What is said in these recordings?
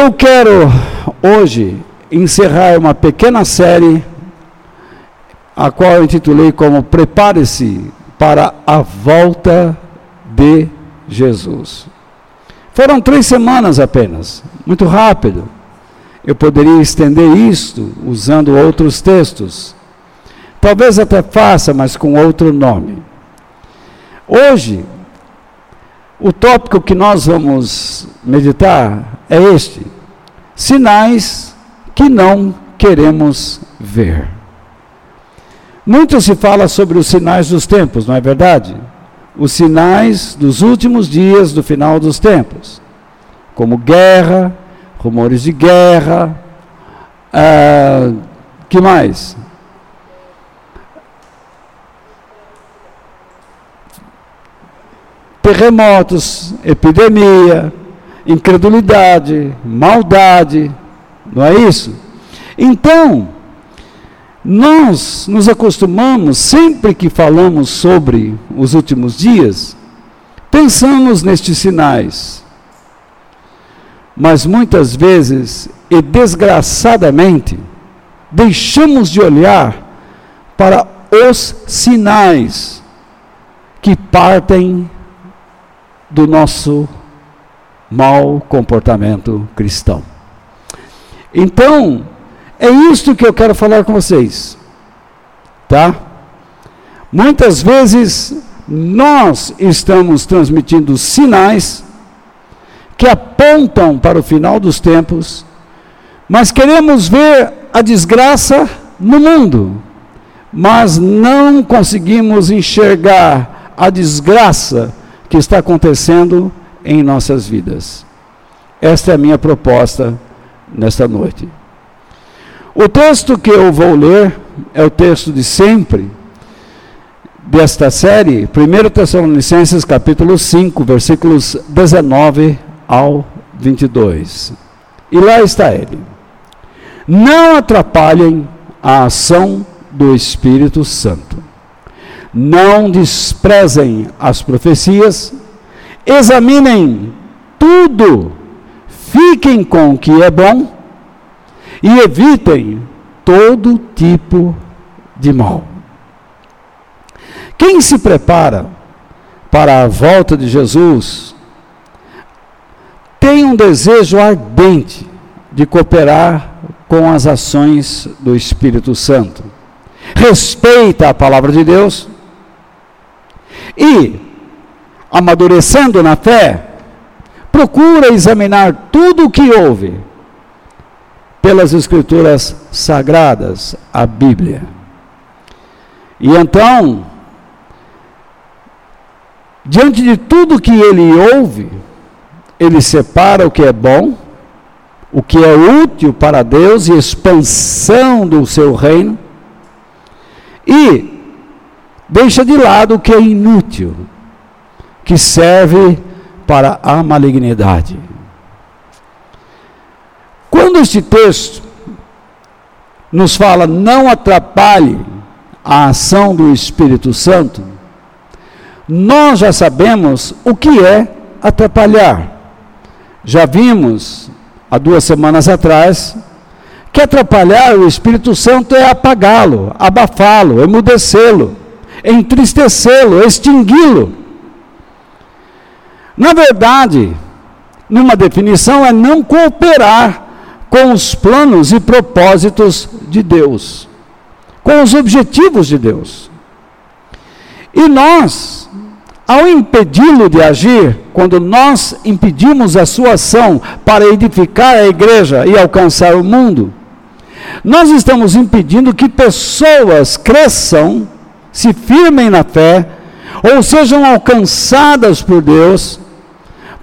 Eu quero hoje encerrar uma pequena série, a qual eu intitulei como Prepare-se para a volta de Jesus. Foram três semanas apenas, muito rápido. Eu poderia estender isto usando outros textos. Talvez até faça, mas com outro nome. Hoje, o tópico que nós vamos meditar é este: sinais que não queremos ver. Muito se fala sobre os sinais dos tempos, não é verdade? Os sinais dos últimos dias do final dos tempos, como guerra, rumores de guerra, ah, que mais? Terremotos, epidemia, incredulidade, maldade, não é isso? Então, nós nos acostumamos, sempre que falamos sobre os últimos dias, pensamos nestes sinais. Mas muitas vezes, e desgraçadamente, deixamos de olhar para os sinais que partem do nosso mau comportamento cristão. Então, é isto que eu quero falar com vocês. Tá? Muitas vezes nós estamos transmitindo sinais que apontam para o final dos tempos, mas queremos ver a desgraça no mundo, mas não conseguimos enxergar a desgraça que está acontecendo em nossas vidas. Esta é a minha proposta nesta noite. O texto que eu vou ler é o texto de sempre desta série, 1 Tessalonicenses capítulo 5, versículos 19 ao 22. E lá está ele. Não atrapalhem a ação do Espírito Santo. Não desprezem as profecias, examinem tudo, fiquem com o que é bom e evitem todo tipo de mal. Quem se prepara para a volta de Jesus tem um desejo ardente de cooperar com as ações do Espírito Santo. Respeita a palavra de Deus e, amadurecendo na fé, procura examinar tudo o que houve pelas Escrituras sagradas, a Bíblia. E então, diante de tudo que ele ouve, ele separa o que é bom, o que é útil para Deus e expansão do seu reino, e deixa de lado o que é inútil, que serve para a malignidade. Quando este texto nos fala não atrapalhe a ação do Espírito Santo, nós já sabemos o que é atrapalhar. Já vimos há duas semanas atrás que atrapalhar o Espírito Santo é apagá-lo, abafá-lo, emudecê-lo, entristecê-lo, extingui-lo. Na verdade, numa definição, é não cooperar com os planos e propósitos de Deus, com os objetivos de Deus. E nós, ao impedi-lo de agir, quando nós impedimos a sua ação para edificar a igreja e alcançar o mundo, nós estamos impedindo que pessoas cresçam, se firmem na fé, ou sejam alcançadas por Deus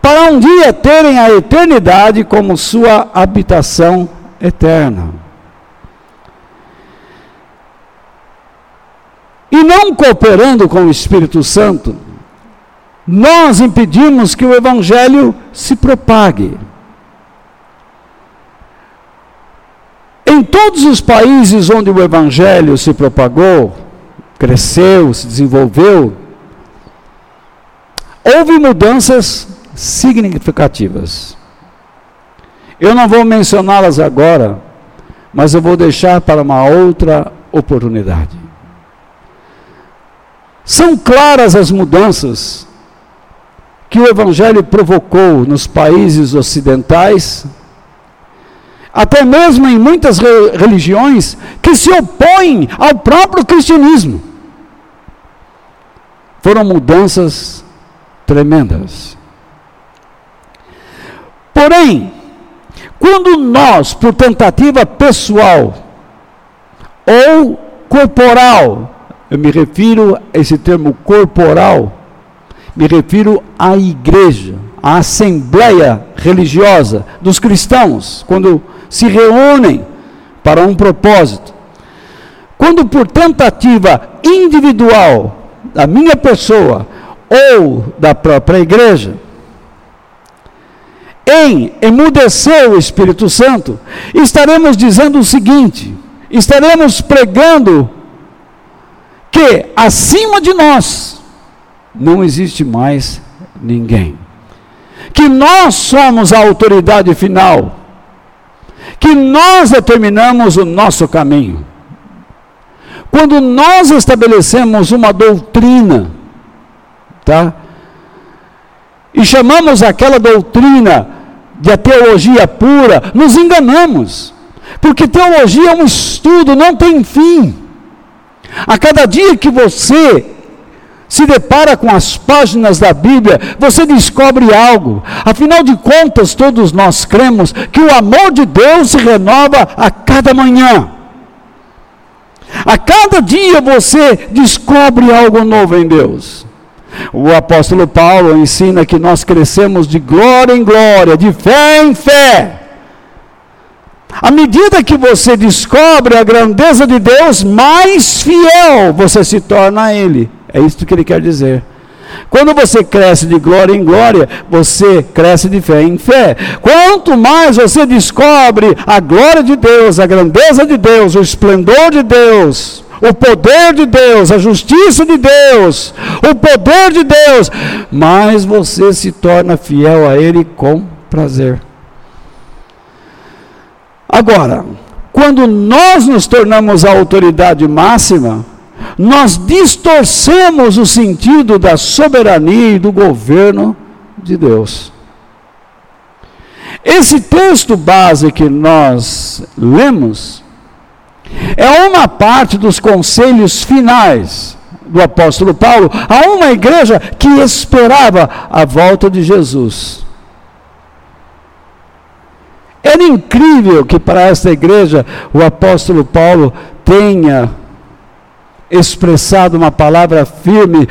para um dia terem a eternidade como sua habitação eterna. E não cooperando com o Espírito Santo, nós impedimos que o Evangelho se propague. Em todos os países onde o Evangelho se propagou, cresceu, se desenvolveu, houve mudanças significativas. Eu não vou mencioná-las agora, mas eu vou deixar para uma outra oportunidade. São claras as mudanças que o Evangelho provocou nos países ocidentais, até mesmo em muitas religiões que se opõem ao próprio cristianismo. Foram mudanças tremendas. Porém, quando nós, por tentativa pessoal ou corporal, eu me refiro a esse termo corporal, me refiro à igreja, à assembleia religiosa dos cristãos, quando se reúnem para um propósito. Quando por tentativa individual da minha pessoa ou da própria igreja, em emudecer o Espírito Santo, estaremos dizendo o seguinte: estaremos pregando que acima de nós não existe mais ninguém. Que nós somos a autoridade final. Que nós determinamos o nosso caminho. Quando nós estabelecemos uma doutrina, tá? E chamamos aquela doutrina de a teologia pura, nos enganamos. Porque teologia é um estudo, não tem fim. A cada dia que você se depara com as páginas da Bíblia, você descobre algo. Afinal de contas, todos nós cremos que o amor de Deus se renova a cada manhã. A cada dia você descobre algo novo em Deus. O apóstolo Paulo ensina que nós crescemos de glória em glória, de fé em fé. À medida que você descobre a grandeza de Deus, mais fiel você se torna a Ele. É isso que ele quer dizer. Quando você cresce de glória em glória, você cresce de fé em fé. Quanto mais você descobre a glória de Deus, a grandeza de Deus, o esplendor de Deus, o poder de Deus, a justiça de Deus, o poder de Deus, mais você se torna fiel a Ele com prazer. Agora, quando nós nos tornamos a autoridade máxima, nós distorcemos o sentido da soberania e do governo de Deus. Esse texto base que nós lemos é uma parte dos conselhos finais do apóstolo Paulo a uma igreja que esperava a volta de Jesus. Era incrível que para esta igreja o apóstolo Paulo tenha expressado uma palavra firme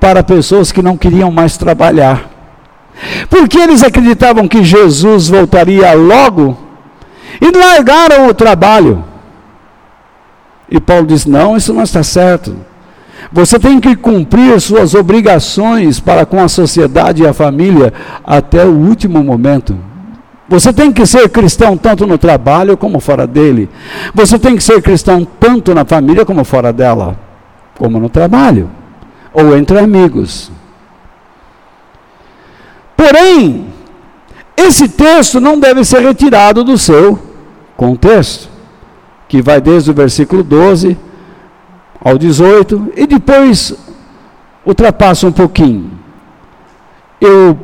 para pessoas que não queriam mais trabalhar. Porque eles acreditavam que Jesus voltaria logo e largaram o trabalho. E Paulo diz: não, isso não está certo. Você tem que cumprir suas obrigações para com a sociedade e a família até o último momento. Você tem que ser cristão tanto no trabalho como fora dele. Você tem que ser cristão tanto na família como fora dela, como no trabalho ou entre amigos. Porém, esse texto não deve ser retirado do seu contexto, que vai desde o versículo 12 ao 18 e depois ultrapassa um pouquinho. Eu,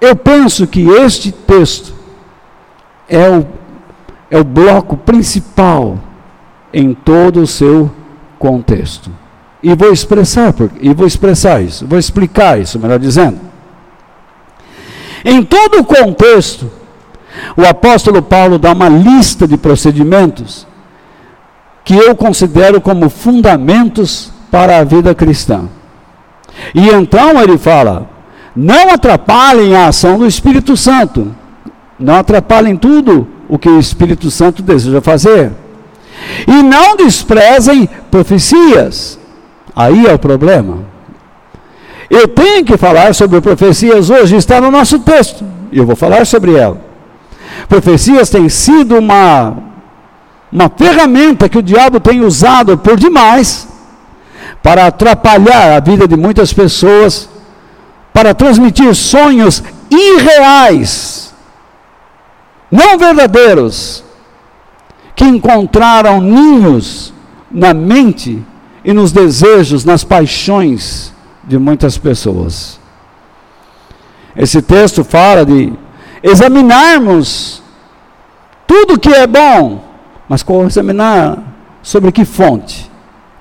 eu penso que este texto é o, é o bloco principal em todo o seu contexto. E vou expressar, e vou expressar isso, vou explicar isso, melhor dizendo. Em todo o contexto, o apóstolo Paulo dá uma lista de procedimentos que eu considero como fundamentos para a vida cristã. E então ele fala: não atrapalhem a ação do Espírito Santo. Não atrapalhem tudo o que o Espírito Santo deseja fazer. E não desprezem profecias. Aí é o problema. Eu tenho que falar sobre profecias hoje, está no nosso texto. E eu vou falar sobre ela. Profecias têm sido uma, uma ferramenta que o diabo tem usado por demais para atrapalhar a vida de muitas pessoas, para transmitir sonhos irreais não verdadeiros, que encontraram ninhos na mente e nos desejos, nas paixões de muitas pessoas. Esse texto fala de examinarmos tudo que é bom, mas examinar sobre que fonte?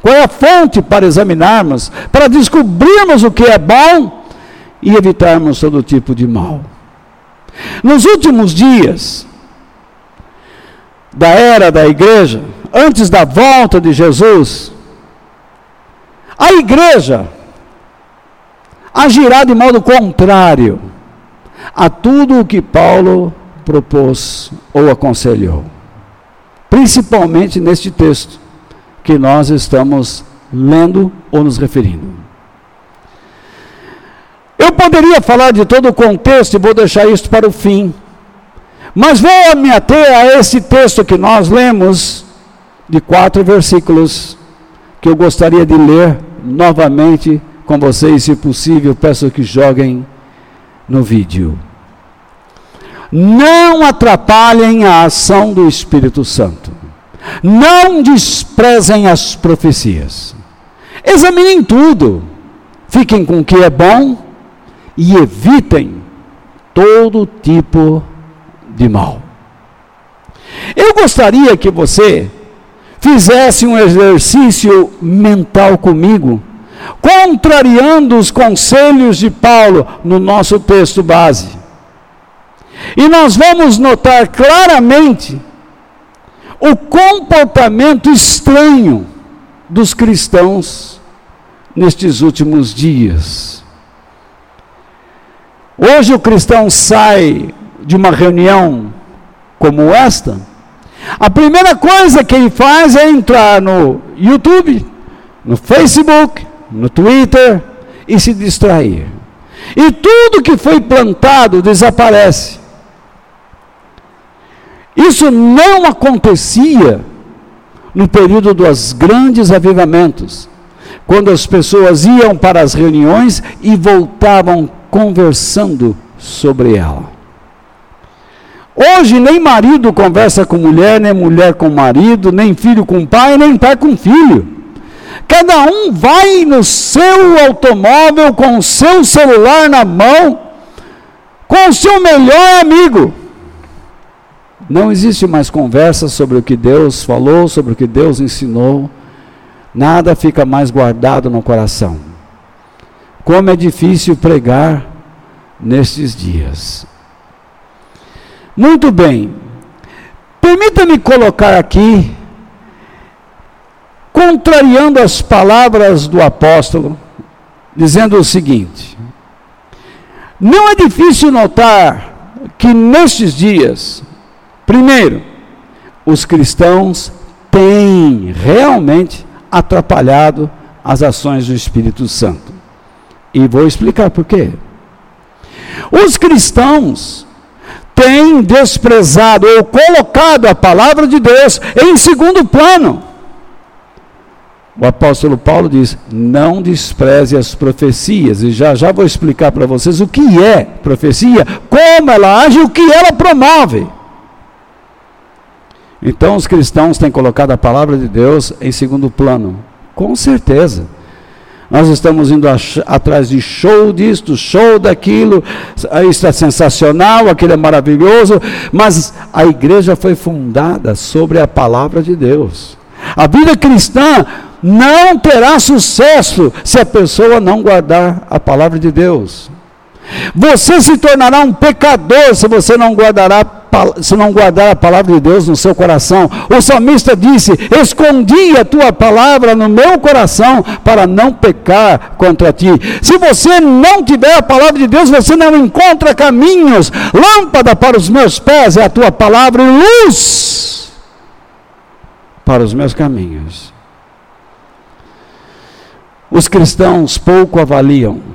Qual é a fonte para examinarmos, para descobrirmos o que é bom e evitarmos todo tipo de mal? Nos últimos dias da era da igreja, antes da volta de Jesus, a igreja agirá de modo contrário a tudo o que Paulo propôs ou aconselhou. Principalmente neste texto que nós estamos lendo ou nos referindo. Eu poderia falar de todo o contexto e vou deixar isso para o fim. Mas vou me ater a esse texto que nós lemos, de quatro versículos, que eu gostaria de ler novamente com vocês, se possível, peço que joguem no vídeo. Não atrapalhem a ação do Espírito Santo. Não desprezem as profecias. Examinem tudo. Fiquem com o que é bom e evitem todo tipo de mal. Eu gostaria que você fizesse um exercício mental comigo contrariando os conselhos de Paulo no nosso texto base. E nós vamos notar claramente o comportamento estranho dos cristãos nestes últimos dias. Hoje o cristão sai de uma reunião como esta, a primeira coisa que ele faz é entrar no YouTube, no Facebook, no Twitter e se distrair. E tudo que foi plantado desaparece. Isso não acontecia no período dos grandes avivamentos, quando as pessoas iam para as reuniões e voltavam conversando sobre ela. Hoje nem marido conversa com mulher, nem mulher com marido, nem filho com pai, nem pai com filho. Cada um vai no seu automóvel com o seu celular na mão, com o seu melhor amigo. Não existe mais conversa sobre o que Deus falou, sobre o que Deus ensinou. Nada fica mais guardado no coração. Como é difícil pregar nestes dias. Muito bem. Permita-me colocar aqui contrariando as palavras do apóstolo, dizendo o seguinte: Não é difícil notar que nestes dias, primeiro, os cristãos têm realmente atrapalhado as ações do Espírito Santo. E vou explicar por quê. Os cristãos têm desprezado ou colocado a palavra de Deus em segundo plano. O apóstolo Paulo diz: não despreze as profecias. E já já vou explicar para vocês o que é profecia, como ela age e o que ela promove. Então os cristãos têm colocado a palavra de Deus em segundo plano. Com certeza. Nós estamos indo atrás de show disto, show daquilo, isso é sensacional, aquilo é maravilhoso, mas a igreja foi fundada sobre a palavra de Deus. A vida cristã não terá sucesso se a pessoa não guardar a palavra de Deus. Você se tornará um pecador se você não guardará se não guardar a palavra de Deus no seu coração. O salmista disse: Escondi a tua palavra no meu coração para não pecar contra ti. Se você não tiver a palavra de Deus, você não encontra caminhos. Lâmpada para os meus pés é a tua palavra e luz para os meus caminhos. Os cristãos pouco avaliam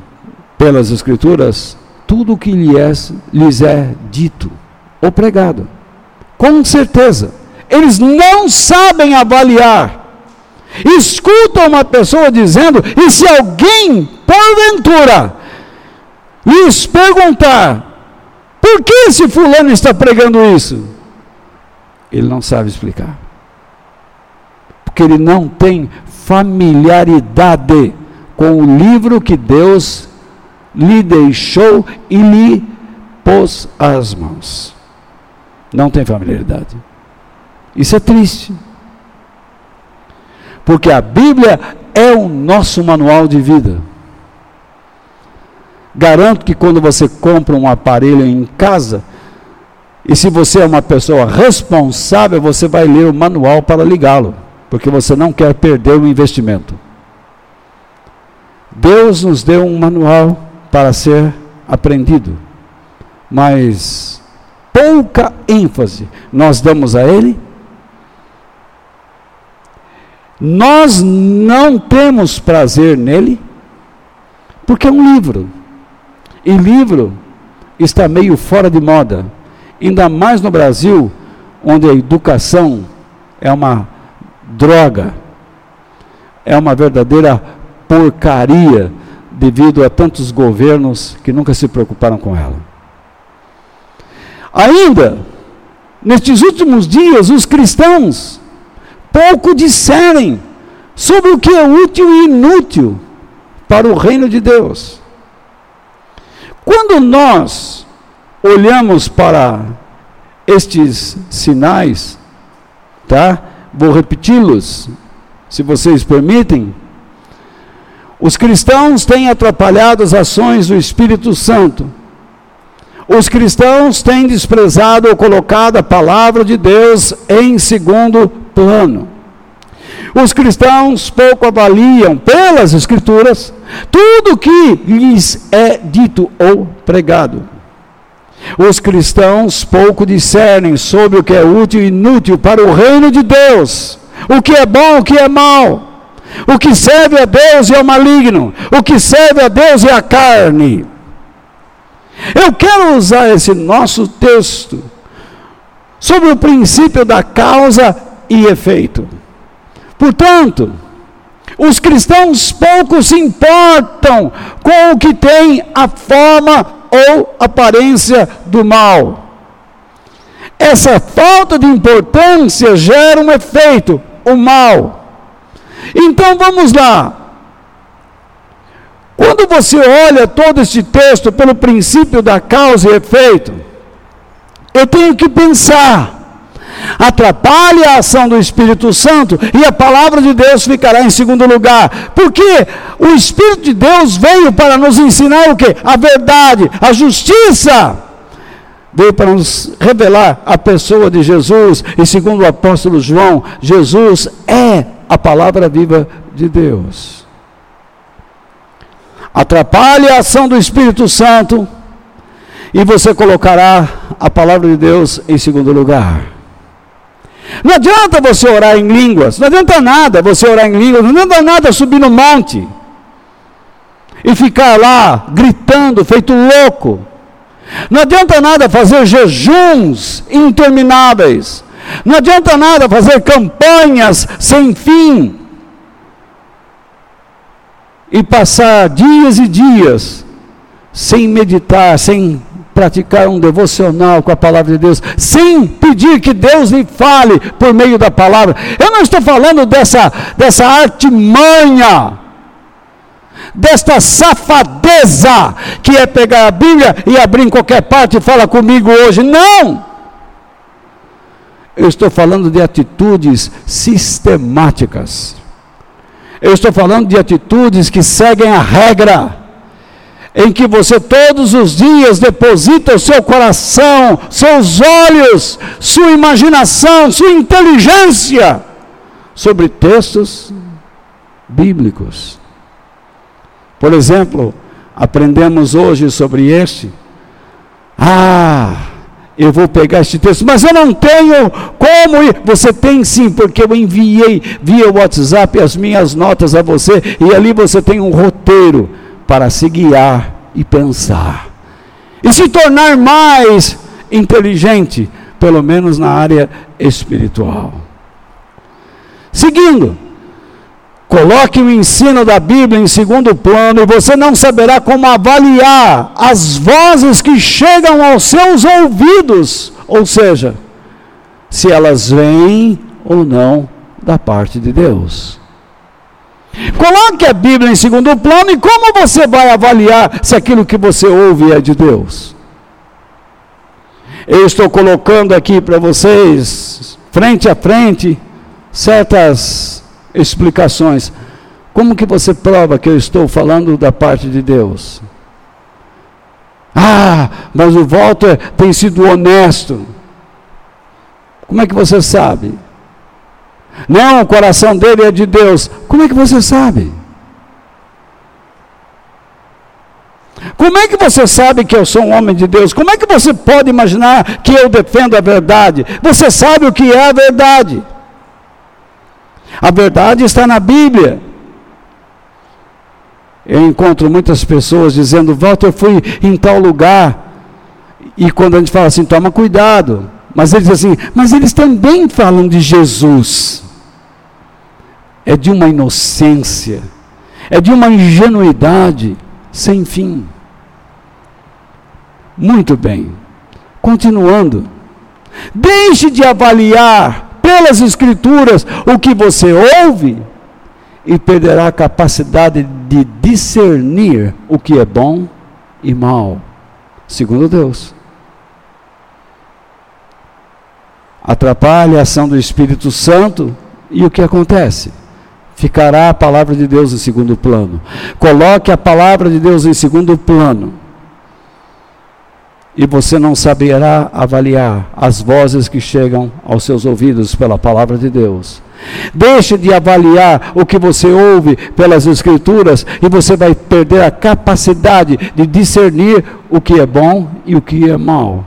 pelas Escrituras tudo o que lhes é dito ou pregado. Com certeza. Eles não sabem avaliar. Escutam uma pessoa dizendo, e se alguém, porventura, lhes perguntar, Por que esse fulano está pregando isso? Ele não sabe explicar. Porque ele não tem familiaridade com o livro que Deus lhe deixou e lhe pôs as mãos. Não tem familiaridade. Isso é triste. Porque a Bíblia é o nosso manual de vida. Garanto que quando você compra um aparelho em casa, e se você é uma pessoa responsável, você vai ler o manual para ligá-lo, porque você não quer perder o investimento. Deus nos deu um manual para ser aprendido, mas pouca ênfase nós damos a ele. Nós não temos prazer nele, porque é um livro. E livro está meio fora de moda, ainda mais no Brasil, onde a educação é uma droga, é uma verdadeira porcaria devido a tantos governos que nunca se preocuparam com ela. Ainda, nestes últimos dias, os cristãos pouco discernem sobre o que é útil e inútil para o reino de Deus. Quando nós olhamos para estes sinais, tá? Vou repeti-los, se vocês permitem. Os cristãos têm atrapalhado as ações do Espírito Santo. Os cristãos têm desprezado ou colocado a palavra de Deus em segundo plano. Os cristãos pouco avaliam pelas Escrituras tudo que lhes é dito ou pregado. Os cristãos pouco discernem sobre o que é útil e inútil para o reino de Deus, o que é bom, o que é mal o que serve a Deus é o maligno, o que serve a Deus é a carne. Eu quero usar esse nosso texto sobre o princípio da causa e efeito. Portanto, os cristãos pouco se importam com o que tem a forma ou aparência do mal. Essa falta de importância gera um efeito, o mal. Então vamos lá. Quando você olha todo este texto pelo princípio da causa e efeito, eu tenho que pensar. Atrapalhe a ação do Espírito Santo e a palavra de Deus ficará em segundo lugar. Porque o Espírito de Deus veio para nos ensinar o que? A verdade, a justiça. Veio para nos revelar a pessoa de Jesus, e segundo o apóstolo João, Jesus é a palavra viva de Deus. Atrapalhe a ação do Espírito Santo e você colocará a palavra de Deus em segundo lugar. Não adianta você orar em línguas, não adianta nada você orar em línguas, não adianta nada subir no monte e ficar lá gritando, feito louco. Não adianta nada fazer jejuns intermináveis. Não adianta nada fazer campanhas sem fim e passar dias e dias sem meditar, sem praticar um devocional com a palavra de Deus, sem pedir que Deus lhe fale por meio da palavra. Eu não estou falando dessa, dessa artimanha, desta safadeza que é pegar a Bíblia e abrir em qualquer parte e fala comigo hoje. Não! Eu estou falando de atitudes sistemáticas. Eu estou falando de atitudes que seguem a regra, em que você todos os dias deposita o seu coração, seus olhos, sua imaginação, sua inteligência sobre textos bíblicos. Por exemplo, aprendemos hoje sobre este. Ah, eu vou pegar este texto, mas eu não tenho como ir. Você tem sim, porque eu enviei via WhatsApp as minhas notas a você, e ali você tem um roteiro para se guiar e pensar. E se tornar mais inteligente, pelo menos na área espiritual. Seguindo, Coloque o ensino da Bíblia em segundo plano e você não saberá como avaliar as vozes que chegam aos seus ouvidos, ou seja, se elas vêm ou não da parte de Deus. Coloque a Bíblia em segundo plano e como você vai avaliar se aquilo que você ouve é de Deus? Eu estou colocando aqui para vocês, frente a frente, certas explicações. Como que você prova que eu estou falando da parte de Deus? Ah, mas o Walter tem sido honesto. Como é que você sabe? Não, o coração dele é de Deus. Como é que você sabe? Como é que você sabe que eu sou um homem de Deus? Como é que você pode imaginar que eu defendo a verdade? Você sabe o que é a verdade. A verdade está na Bíblia. Eu encontro muitas pessoas dizendo, Walter, eu fui em tal lugar. E quando a gente fala assim, toma cuidado. Mas eles assim, mas eles também falam de Jesus. É de uma inocência, é de uma ingenuidade sem fim. Muito bem. Continuando. Deixe de avaliar pelas Escrituras o que você ouve e perderá a capacidade de discernir o que é bom e mal, segundo Deus. Atrapalha a ação do Espírito Santo e o que acontece? Ficará a palavra de Deus em segundo plano. Coloque a palavra de Deus em segundo plano e você não saberá avaliar as vozes que chegam aos seus ouvidos pela palavra de Deus. Deixe de avaliar o que você ouve pelas Escrituras e você vai perder a capacidade de discernir o que é bom e o que é mal.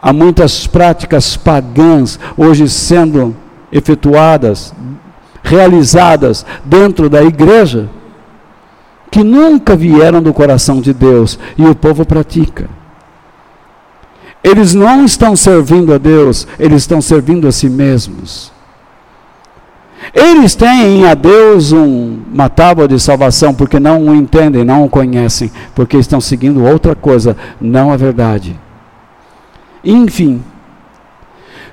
Há muitas práticas pagãs hoje sendo efetuadas, realizadas dentro da igreja que nunca vieram do coração de Deus e o povo pratica. Eles não estão servindo a Deus, eles estão servindo a si mesmos. Eles têm a Deus um, uma tábua de salvação porque não o entendem, não o conhecem, porque estão seguindo outra coisa, não a verdade. Enfim,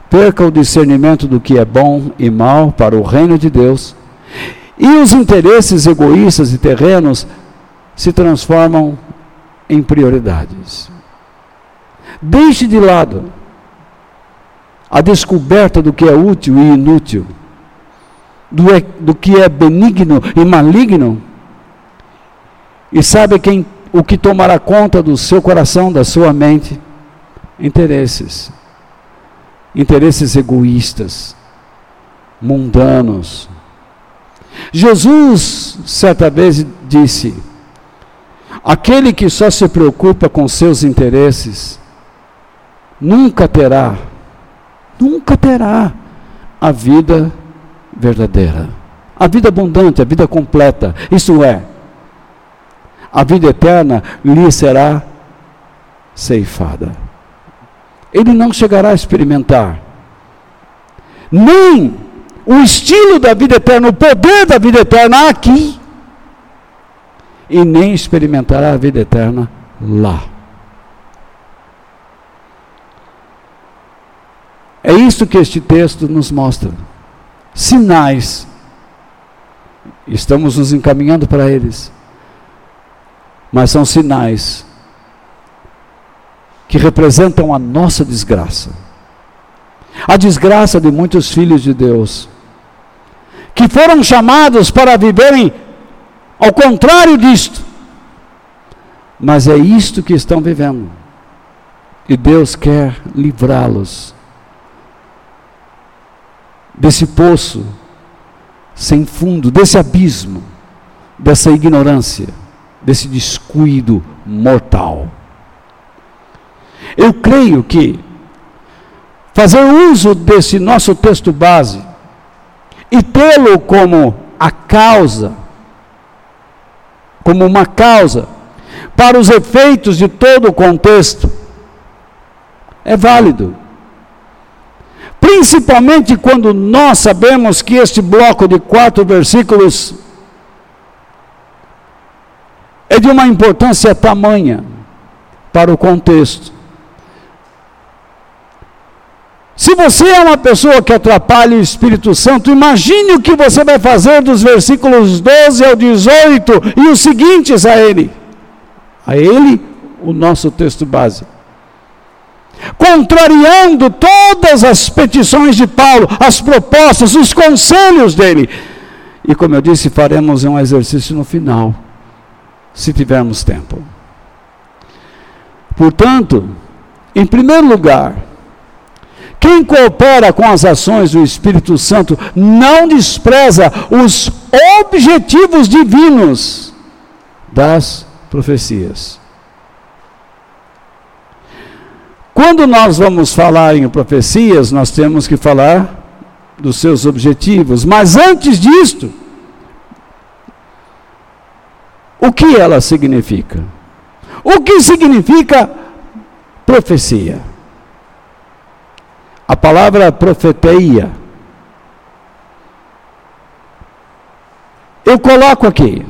perca o discernimento do que é bom e mal para o reino de Deus e os interesses egoístas e terrenos se transformam em prioridades. Deixe de lado a descoberta do que é útil e inútil, do, é, do que é benigno e maligno, e sabe quem, o que tomará conta do seu coração, da sua mente? Interesses. Interesses egoístas, mundanos, Jesus, certa vez, disse: aquele que só se preocupa com seus interesses, nunca terá, nunca terá a vida verdadeira, a vida abundante, a vida completa. Isso é, a vida eterna lhe será ceifada. Ele não chegará a experimentar, nem o estilo da vida eterna, o poder da vida eterna aqui, e nem experimentará a vida eterna lá. É isso que este texto nos mostra. Sinais. Estamos nos encaminhando para eles. Mas são sinais que representam a nossa desgraça. A desgraça de muitos filhos de Deus que foram chamados para viverem ao contrário disto. Mas é isto que estão vivendo. E Deus quer livrá-los desse poço sem fundo, desse abismo, dessa ignorância, desse descuido mortal. Eu creio que fazer uso desse nosso texto base e tê-lo como a causa, como uma causa, para os efeitos de todo o contexto, é válido. Principalmente quando nós sabemos que este bloco de quatro versículos é de uma importância tamanha para o contexto. Se você é uma pessoa que atrapalha o Espírito Santo, imagine o que você vai fazer dos versículos 12 ao 18 e os seguintes a ele. A ele, o nosso texto base. Contrariando todas as petições de Paulo, as propostas, os conselhos dele. E como eu disse, faremos um exercício no final, se tivermos tempo. Portanto, em primeiro lugar, quem coopera com as ações do Espírito Santo não despreza os objetivos divinos das profecias. Quando nós vamos falar em profecias, nós temos que falar dos seus objetivos, mas antes disto, o que ela significa? O que significa profecia? A palavra profeteia. Eu coloco aqui.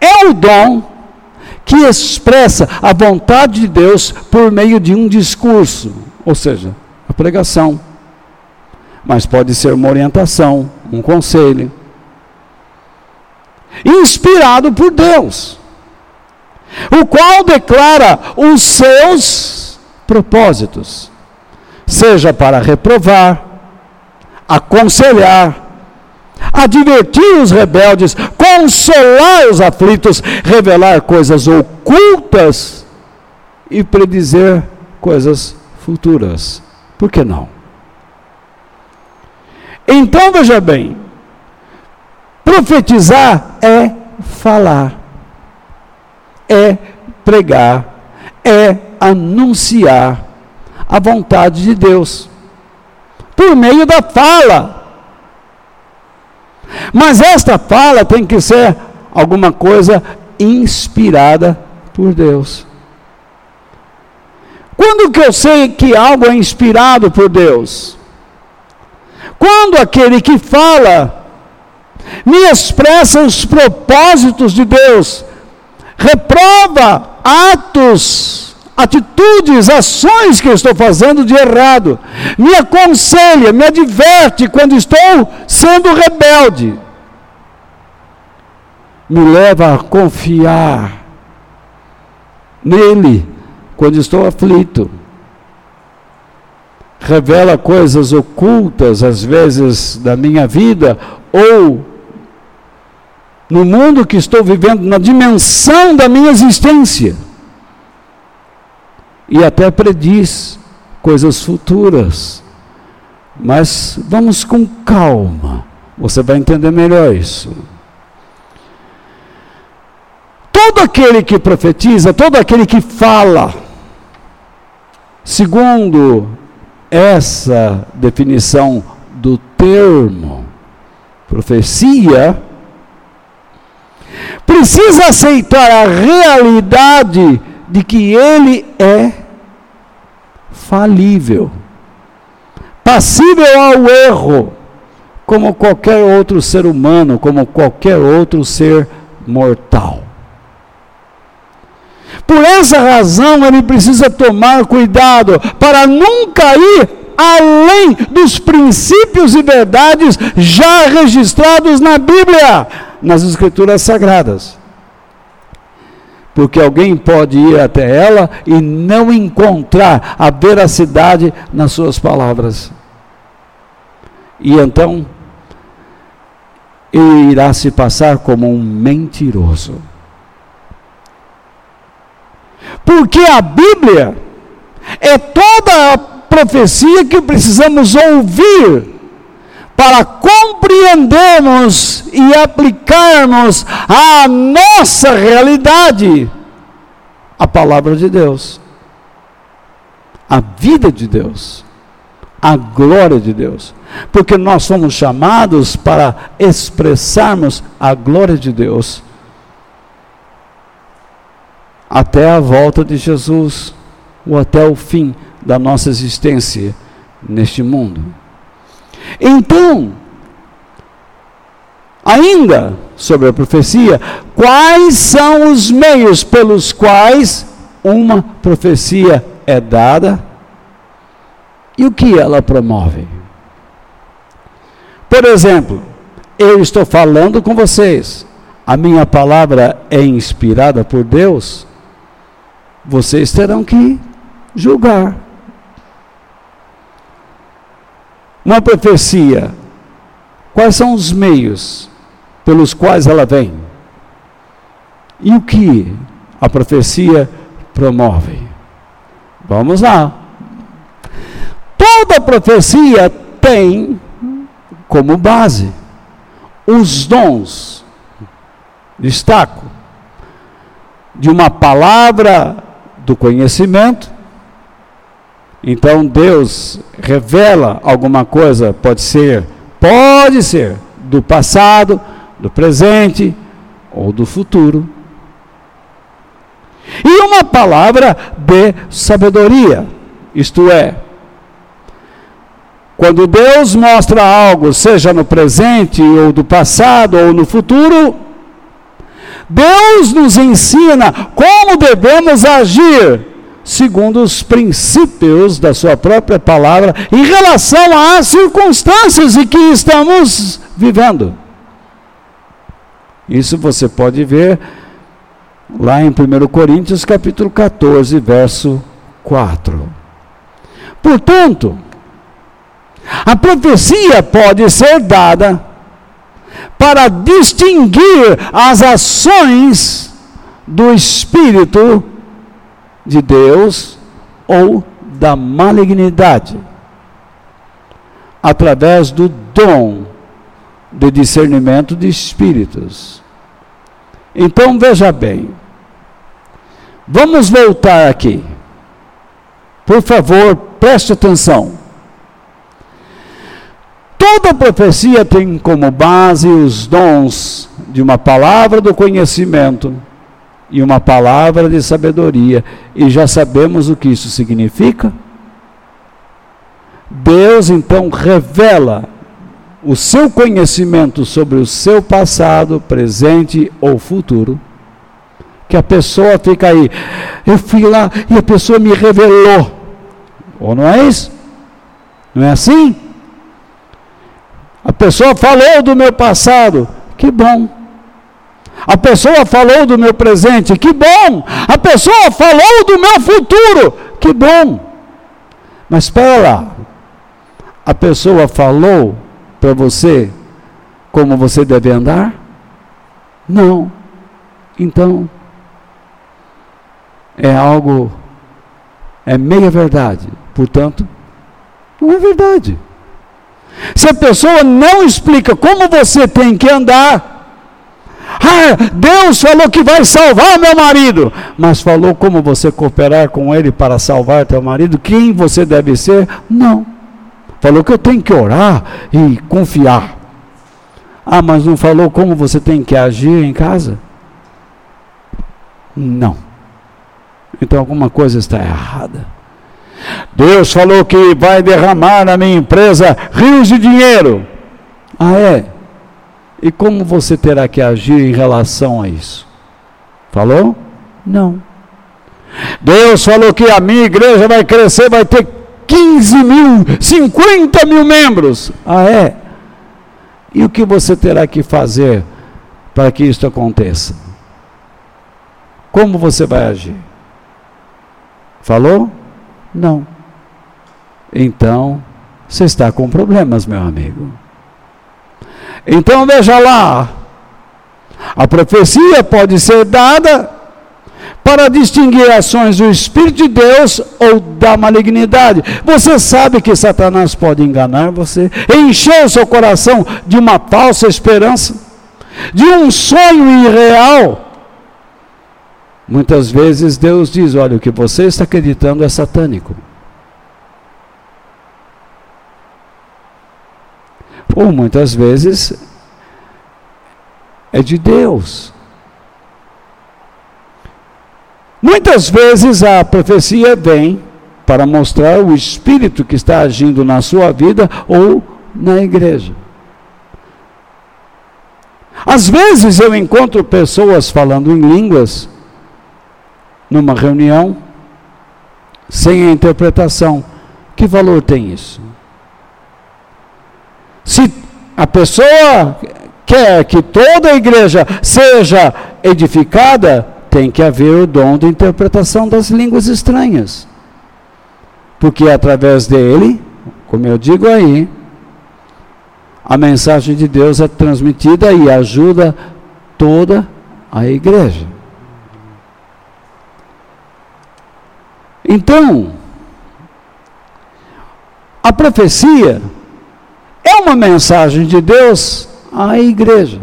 É o dom que expressa a vontade de Deus por meio de um discurso, ou seja, a pregação. Mas pode ser uma orientação, um conselho. Inspirado por Deus, o qual declara os seus propósitos seja para reprovar, aconselhar, advertir os rebeldes, consolar os aflitos, revelar coisas ocultas e predizer coisas futuras. Por que não? Então veja bem, profetizar é falar, é pregar, é anunciar a vontade de Deus, por meio da fala. Mas esta fala tem que ser alguma coisa inspirada por Deus. Quando que eu sei que algo é inspirado por Deus? Quando aquele que fala me expressa os propósitos de Deus, reprova atos atitudes, ações que eu estou fazendo de errado. Me aconselha, me adverte quando estou sendo rebelde. Me leva a confiar nele quando estou aflito. Revela coisas ocultas, às vezes, da minha vida ou no mundo que estou vivendo, na dimensão da minha existência e até prediz coisas futuras. Mas vamos com calma, você vai entender melhor isso. Todo aquele que profetiza, todo aquele que fala, segundo essa definição do termo profecia, precisa aceitar a realidade de que ele é falível, passível ao erro, como qualquer outro ser humano, como qualquer outro ser mortal. Por essa razão, ele precisa tomar cuidado para nunca ir além dos princípios e verdades já registrados na Bíblia, nas Escrituras Sagradas porque alguém pode ir até ela e não encontrar a veracidade nas suas palavras. E então ele irá se passar como um mentiroso. Porque a Bíblia é toda a profecia que precisamos ouvir para compreendermos e aplicarmos à nossa realidade a palavra de Deus, a vida de Deus, a glória de Deus, porque nós somos chamados para expressarmos a glória de Deus até a volta de Jesus ou até o fim da nossa existência neste mundo. Então, ainda sobre a profecia, quais são os meios pelos quais uma profecia é dada e o que ela promove? Por exemplo, eu estou falando com vocês, a minha palavra é inspirada por Deus, vocês terão que julgar. Uma profecia, quais são os meios pelos quais ela vem? E o que a profecia promove? Vamos lá. Toda profecia tem como base os dons, destaco, de uma palavra do conhecimento. Então Deus revela alguma coisa, pode ser, pode ser do passado, do presente ou do futuro. E uma palavra de sabedoria, isto é, quando Deus mostra algo, seja no presente ou do passado ou no futuro, Deus nos ensina como devemos agir segundo os princípios da sua própria palavra em relação às circunstâncias em que estamos vivendo. Isso você pode ver lá em 1 Coríntios capítulo 14, verso 4. Portanto, a profecia pode ser dada para distinguir as ações do Espírito de Deus ou da malignidade, através do dom de discernimento de espíritos. Então veja bem, vamos voltar aqui. Por favor, preste atenção. Toda profecia tem como base os dons de uma palavra do conhecimento e uma palavra de sabedoria, e já sabemos o que isso significa. Deus então revela o seu conhecimento sobre o seu passado, presente ou futuro, que a pessoa fica aí, eu fui lá e a pessoa me revelou. Ou não é isso? Não é assim? A pessoa falou do meu passado, que bom. A pessoa falou do meu presente, que bom. A pessoa falou do meu futuro, que bom. Mas espera lá. A pessoa falou para você como você deve andar? Não. Então, é algo, é meia verdade. Portanto, não é verdade. Se a pessoa não explica como você tem que andar, ah, Deus falou que vai salvar meu marido, mas falou como você cooperar com ele para salvar teu marido, quem você deve ser? Não. Falou que eu tenho que orar e confiar. Ah, mas não falou como você tem que agir em casa? Não. Então alguma coisa está errada. Deus falou que vai derramar na minha empresa rios de dinheiro. Ah, é? E como você terá que agir em relação a isso? Falou? Não. Deus falou que a minha igreja vai crescer, vai ter 15 mil, 50 mil membros. Ah, é? E o que você terá que fazer para que isso aconteça? Como você vai agir? Falou? Não. Então, você está com problemas, meu amigo. Então veja lá. A profecia pode ser dada para distinguir ações do Espírito de Deus ou da malignidade. Você sabe que Satanás pode enganar você, encher o seu coração de uma falsa esperança, de um sonho irreal. Muitas vezes Deus diz: olha, o que você está acreditando é satânico. Ou muitas vezes é de Deus. Muitas vezes a profecia vem para mostrar o espírito que está agindo na sua vida ou na igreja. Às vezes eu encontro pessoas falando em línguas numa reunião sem a interpretação. Que valor tem isso? Se a pessoa quer que toda a igreja seja edificada, tem que haver o dom de interpretação das línguas estranhas. Porque é através dele, como eu digo aí, a mensagem de Deus é transmitida e ajuda toda a igreja. Então, a profecia é uma mensagem de Deus à igreja,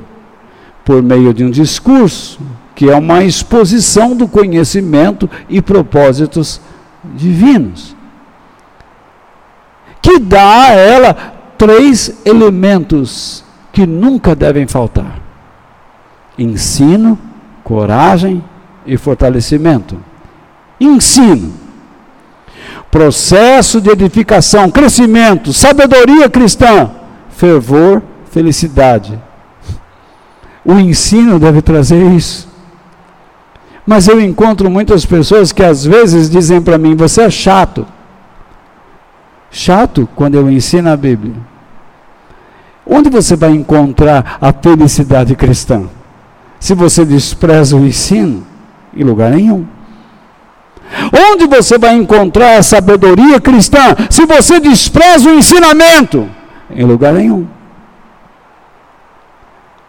por meio de um discurso, que é uma exposição do conhecimento e propósitos divinos, que dá a ela três elementos que nunca devem faltar: ensino, coragem e fortalecimento. Ensino processo de edificação, crescimento, sabedoria cristã, fervor, felicidade. O ensino deve trazer isso. Mas eu encontro muitas pessoas que às vezes dizem para mim: você é chato. Chato quando eu ensino a Bíblia. Onde você vai encontrar a felicidade cristã? Se você despreza o ensino, em lugar nenhum. Onde você vai encontrar a sabedoria cristã se você despreza o ensinamento? Em lugar nenhum.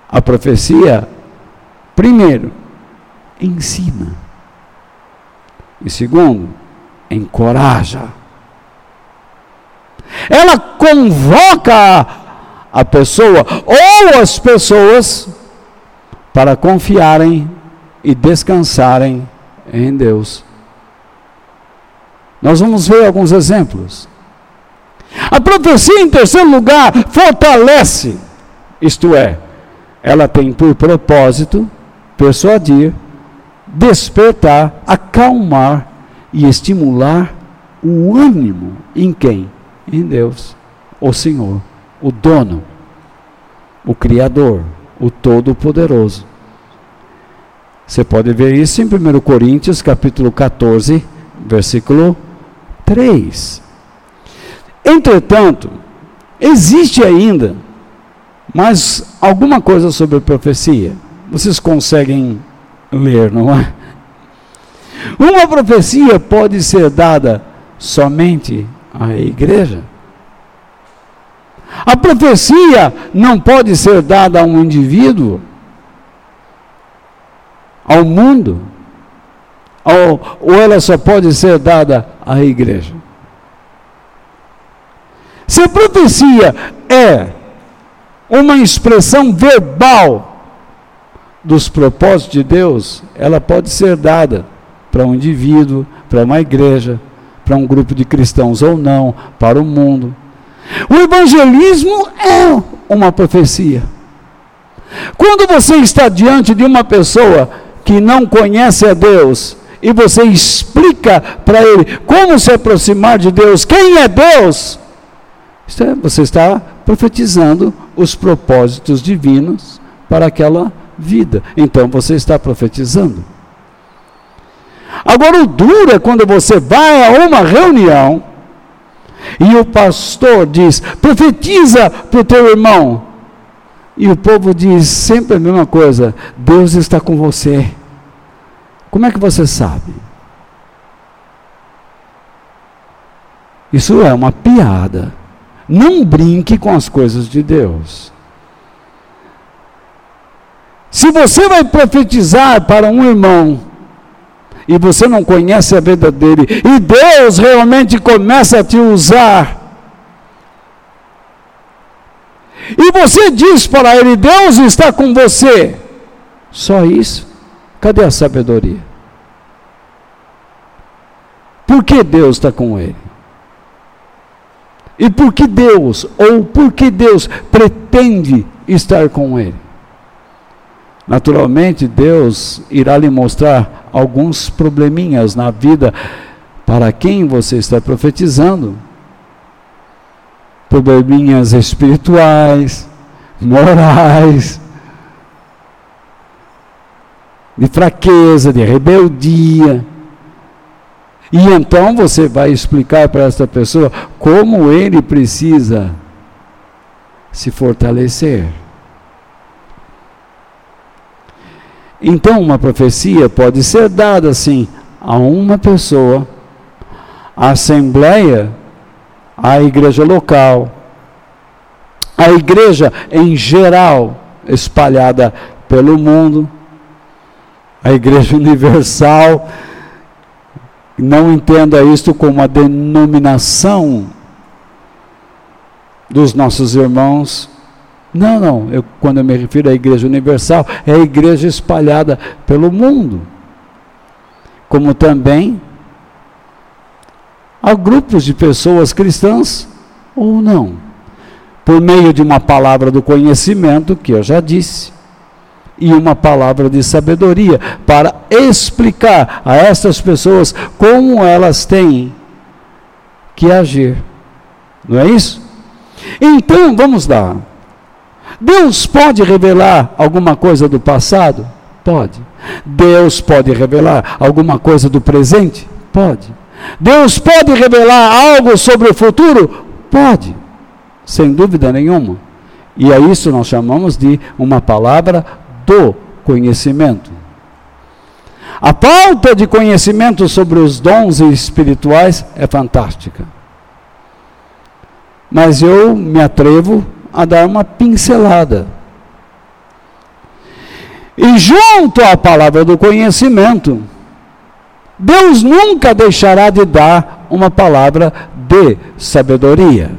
A profecia, primeiro, ensina. E segundo, encoraja. Ela convoca a pessoa ou as pessoas para confiarem e descansarem em Deus. Nós vamos ver alguns exemplos. A profecia, em terceiro lugar, fortalece, isto é, ela tem por propósito persuadir, despertar, acalmar e estimular o ânimo em quem? Em Deus, o Senhor, o dono, o Criador, o Todo-Poderoso. Você pode ver isso em 1 Coríntios, capítulo 14, versículo 3. Entretanto, existe ainda mais alguma coisa sobre profecia. Vocês conseguem ler, não é? Uma profecia pode ser dada somente à igreja. A profecia não pode ser dada a um indivíduo, ao mundo ou, ou ela só pode ser dada à igreja? Se a profecia é uma expressão verbal dos propósitos de Deus, ela pode ser dada para um indivíduo, para uma igreja, para um grupo de cristãos ou não, para o mundo. O evangelismo é uma profecia. Quando você está diante de uma pessoa que não conhece a Deus, e você explica para ele como se aproximar de Deus, quem é Deus, é, você está profetizando os propósitos divinos para aquela vida. Então você está profetizando. Agora, o duro é quando você vai a uma reunião e o pastor diz: profetiza para o teu irmão. E o povo diz sempre a mesma coisa: Deus está com você. Como é que você sabe? Isso é uma piada. Não brinque com as coisas de Deus. Se você vai profetizar para um irmão e você não conhece a vida dele, e Deus realmente começa a te usar, e você diz para ele: Deus está com você, só isso. Cadê a sabedoria? Por que Deus está com ele? E por que Deus, ou por que Deus pretende estar com ele? Naturalmente, Deus irá lhe mostrar alguns probleminhas na vida para quem você está profetizando. Probleminhas espirituais, morais, de fraqueza, de rebeldia. E então você vai explicar para essa pessoa como ele precisa se fortalecer. Então, uma profecia pode ser dada assim a uma pessoa, a assembleia, a igreja local, a igreja em geral, espalhada pelo mundo, a igreja universal. Não entenda isto como a denominação dos nossos irmãos não, não. Eu, quando eu me refiro à igreja universal, é a igreja espalhada pelo mundo. Como também há grupos de pessoas cristãs ou não. Por meio de uma palavra do conhecimento, que eu já disse, e uma palavra de sabedoria, para explicar a essas pessoas como elas têm que agir. Não é isso? Então, vamos lá. Deus pode revelar alguma coisa do passado? Pode. Deus pode revelar alguma coisa do presente? Pode. Deus pode revelar algo sobre o futuro? Pode. Sem dúvida nenhuma. E a isso nós chamamos de uma palavra do conhecimento. A falta de conhecimento sobre os dons espirituais é fantástica. Mas eu me atrevo a dar uma pincelada. E junto à palavra do conhecimento, Deus nunca deixará de dar uma palavra de sabedoria.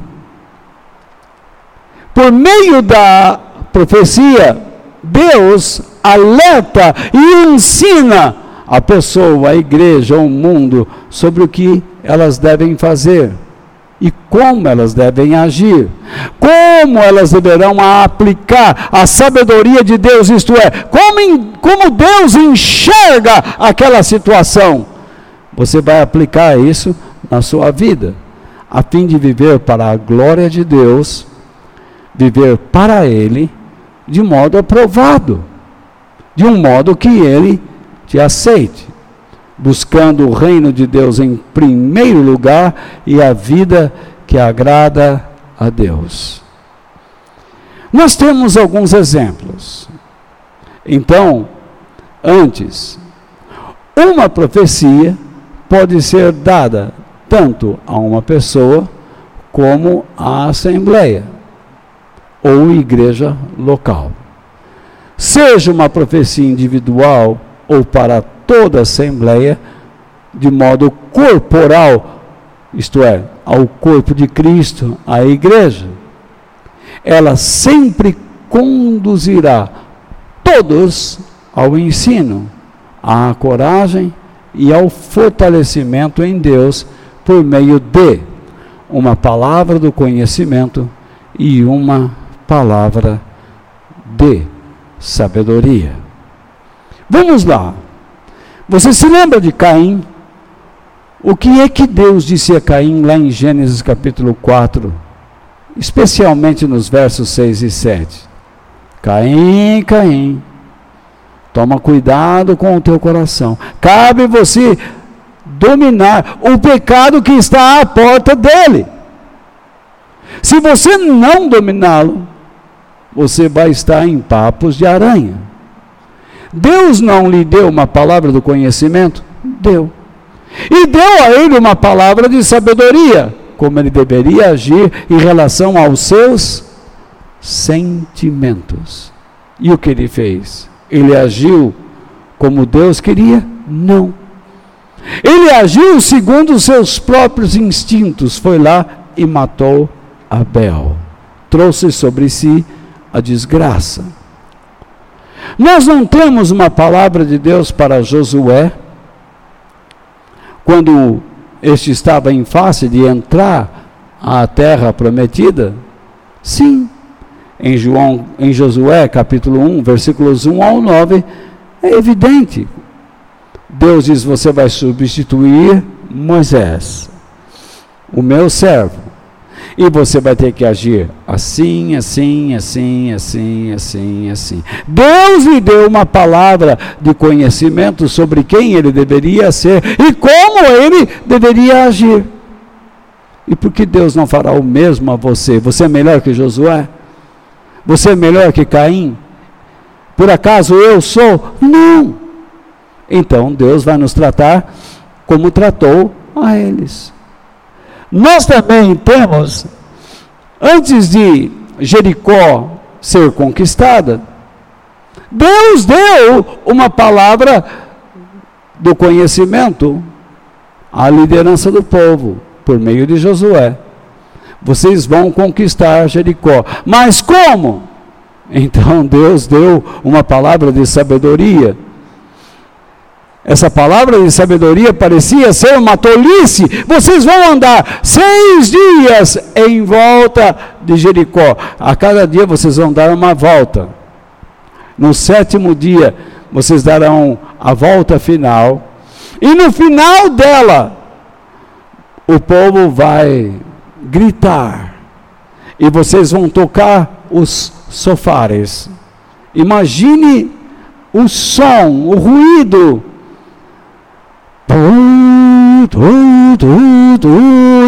Por meio da profecia, Deus alerta e ensina a pessoa, a igreja, o mundo sobre o que elas devem fazer e como elas devem agir, como elas deverão aplicar a sabedoria de Deus, isto é, como, como Deus enxerga aquela situação. Você vai aplicar isso na sua vida, a fim de viver para a glória de Deus, viver para Ele, de modo aprovado, de um modo que Ele te aceite buscando o reino de Deus em primeiro lugar e a vida que agrada a Deus. Nós temos alguns exemplos. Então, antes, uma profecia pode ser dada tanto a uma pessoa como à assembleia ou igreja local. Seja uma profecia individual ou para toda a Assembleia, de modo corporal, isto é, ao corpo de Cristo, à igreja. Ela sempre conduzirá todos ao ensino, à coragem e ao fortalecimento em Deus por meio de uma palavra do conhecimento e uma palavra de sabedoria. Vamos lá. Você se lembra de Caim? O que é que Deus disse a Caim lá em Gênesis capítulo 4, especialmente nos versos 6 e 7? Caim, Caim, toma cuidado com o teu coração. Cabe você dominar o pecado que está à porta dele. Se você não dominá-lo, você vai estar em papos de aranha. Deus não lhe deu uma palavra do conhecimento? Deu. E deu a ele uma palavra de sabedoria, como ele deveria agir em relação aos seus sentimentos. E o que ele fez? Ele agiu como Deus queria? Não. Ele agiu segundo os seus próprios instintos, foi lá e matou Abel. Trouxe sobre si a desgraça. Nós não temos uma palavra de Deus para Josué, quando este estava em face de entrar à terra prometida? Sim. Em, João, em Josué, capítulo 1, versículos 1 ao 9, é evidente. Deus diz: Você vai substituir Moisés, o meu servo, e você vai ter que agir assim, assim, assim, assim, assim, assim. Deus lhe deu uma palavra de conhecimento sobre quem ele deveria ser e como ele deveria agir. E por que Deus não fará o mesmo a você? Você é melhor que Josué? Você é melhor que Caim? Por acaso eu sou? Não. Então Deus vai nos tratar como tratou a eles. Nós também temos, antes de Jericó ser conquistada, Deus deu uma palavra do conhecimento à liderança do povo, por meio de Josué. Vocês vão conquistar Jericó. Mas como? Então Deus deu uma palavra de sabedoria essa palavra de sabedoria parecia ser uma tolice. Vocês vão andar seis dias em volta de Jericó. A cada dia vocês vão dar uma volta. No sétimo dia, vocês darão a volta final. E no final dela, o povo vai gritar. E vocês vão tocar os sofares. Imagine o som, o ruído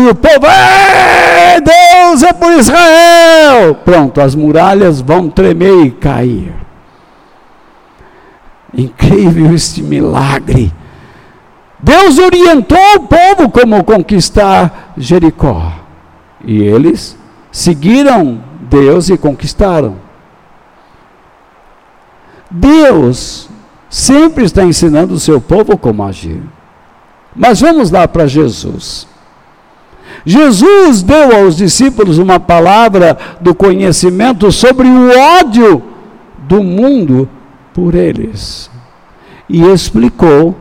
E o povo, Deus é por Israel! Pronto, as muralhas vão tremer e cair. Incrível este milagre. Deus orientou o povo como conquistar Jericó. E eles seguiram Deus e conquistaram. Deus sempre está ensinando o seu povo como agir. Mas vamos lá para Jesus. Jesus deu aos discípulos uma palavra do conhecimento sobre o ódio do mundo por eles. E explicou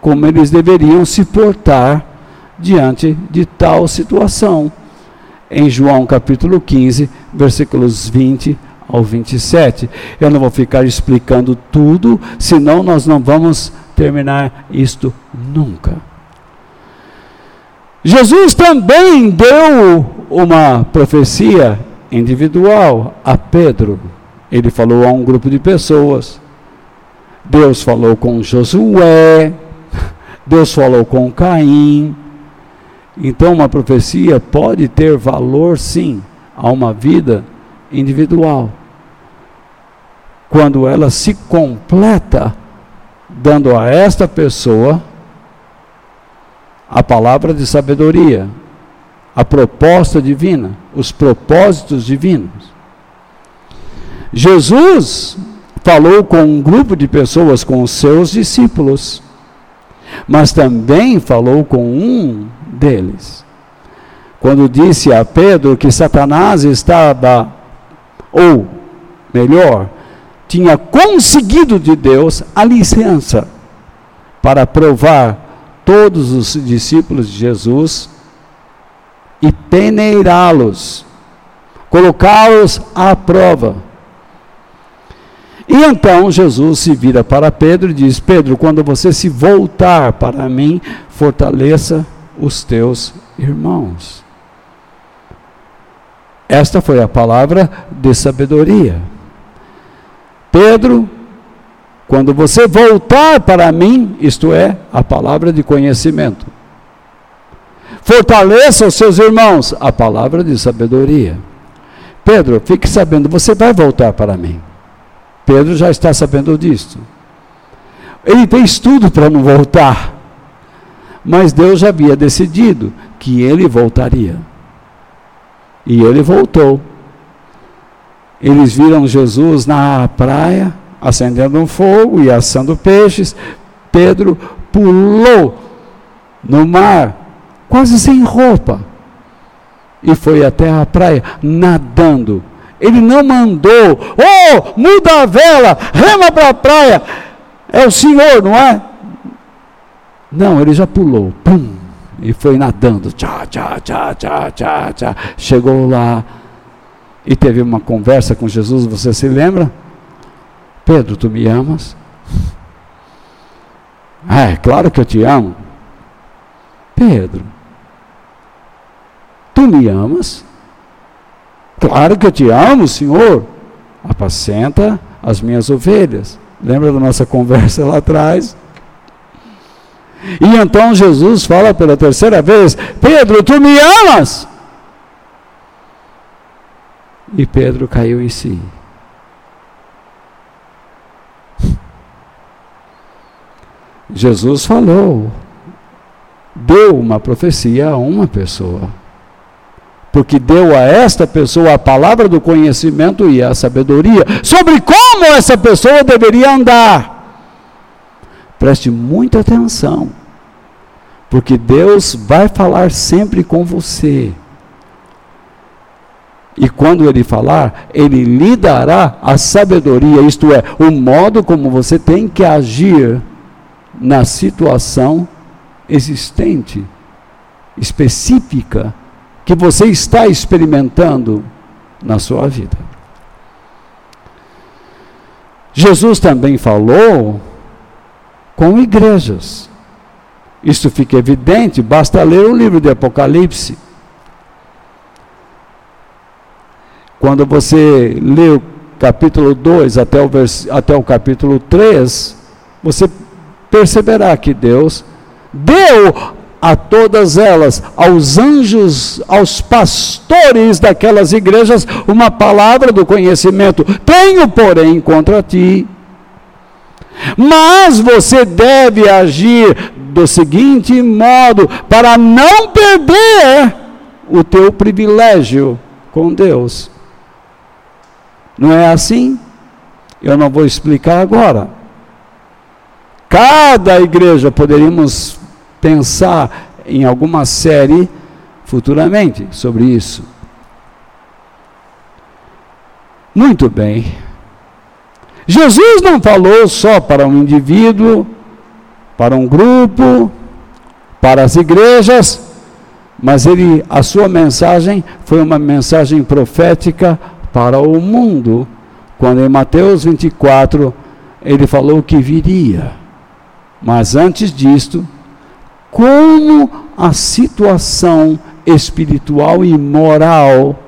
como eles deveriam se portar diante de tal situação. Em João capítulo 15, versículos 20 ao 27. Eu não vou ficar explicando tudo, senão nós não vamos terminar isto nunca. Jesus também deu uma profecia individual a Pedro. Ele falou a um grupo de pessoas. Deus falou com Josué, Deus falou com Caim. Então, uma profecia pode ter valor, sim, a uma vida individual. Quando ela se completa, dando a esta pessoa a palavra de sabedoria, a proposta divina, os propósitos divinos. Jesus falou com um grupo de pessoas, com os seus discípulos, mas também falou com um deles. Quando disse a Pedro que Satanás estava, ou melhor, tinha conseguido de Deus a licença para provar todos os discípulos de Jesus e peneirá-los, colocá-los à prova. E então Jesus se vira para Pedro e diz: Pedro, quando você se voltar para mim, fortaleça os teus irmãos. Esta foi a palavra de sabedoria. Pedro quando você voltar para mim, isto é, a palavra de conhecimento. Fortaleça os seus irmãos, a palavra de sabedoria. Pedro, fique sabendo, você vai voltar para mim. Pedro já está sabendo disto. Ele fez tudo para não voltar. Mas Deus já havia decidido que ele voltaria. E ele voltou. Eles viram Jesus na praia, acendendo um fogo e assando peixes. Pedro pulou no mar, quase sem roupa, e foi até a praia nadando. Ele não mandou, oh, muda a vela, rema para a praia. É o Senhor, não é? Não, ele já pulou, pum, e foi nadando, tchá, tchá, tchá, tchá, tchá, tchá. Chegou lá e teve uma conversa com Jesus, você se lembra? Pedro, tu me amas? Ah, é claro que eu te amo. Pedro, tu me amas? Claro que eu te amo, Senhor. Apacenta as minhas ovelhas. Lembra da nossa conversa lá atrás? E então Jesus fala pela terceira vez: Pedro, tu me amas? E Pedro caiu em si. Jesus falou, deu uma profecia a uma pessoa. Porque deu a esta pessoa a palavra do conhecimento e a sabedoria sobre como essa pessoa deveria andar. Preste muita atenção, porque Deus vai falar sempre com você. E quando ele falar, ele lhe dará a sabedoria, isto é, o modo como você tem que agir na situação existente, específica, que você está experimentando na sua vida. Jesus também falou com igrejas. Isso fica evidente, basta ler o livro de Apocalipse. Quando você lê o capítulo 2 até o, vers... até o capítulo 3, você perceberá que Deus deu a todas elas, aos anjos, aos pastores daquelas igrejas, uma palavra do conhecimento. Tenho, porém, contra ti. Mas você deve agir do seguinte modo, para não perder o teu privilégio com Deus. Não é assim? Eu não vou explicar agora. Cada igreja poderíamos pensar em alguma série futuramente sobre isso. Muito bem. Jesus não falou só para um indivíduo, para um grupo, para as igrejas, mas ele, a sua mensagem foi uma mensagem profética para o mundo, quando em Mateus 24 ele falou que viria mas antes disto, como a situação espiritual e moral,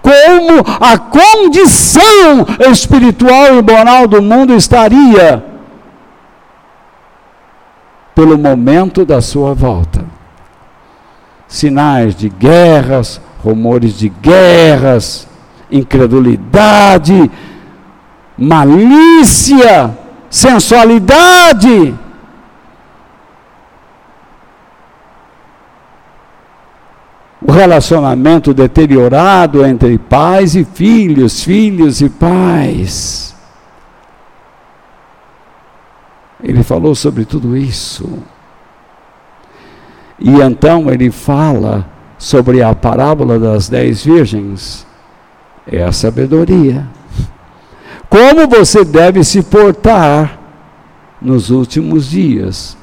como a condição espiritual e moral do mundo estaria pelo momento da sua volta. Sinais de guerras, rumores de guerras, incredulidade, malícia, sensualidade o relacionamento deteriorado entre pais e filhos, filhos e pais. Ele falou sobre tudo isso. E então ele fala sobre a parábola das dez virgens. É a sabedoria. Como você deve se portar nos últimos dias.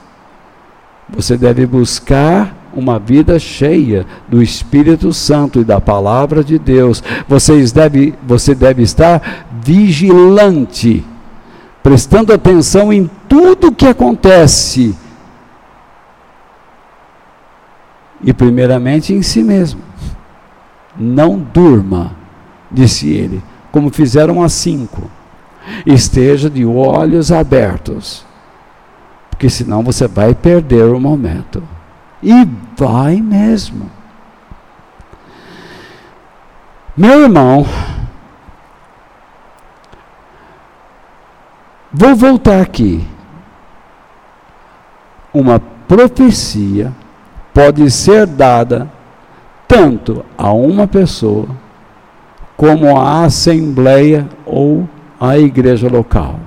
Você deve buscar uma vida cheia do Espírito Santo e da palavra de Deus. Vocês deve, você deve estar vigilante, prestando atenção em tudo que acontece. E primeiramente em si mesmo. Não durma, disse ele, como fizeram as cinco. Esteja de olhos abertos, porque senão você vai perder o momento. E vai mesmo. Meu irmão, vou voltar aqui. Uma profecia pode ser dada tanto a uma pessoa como à assembleia ou à igreja local.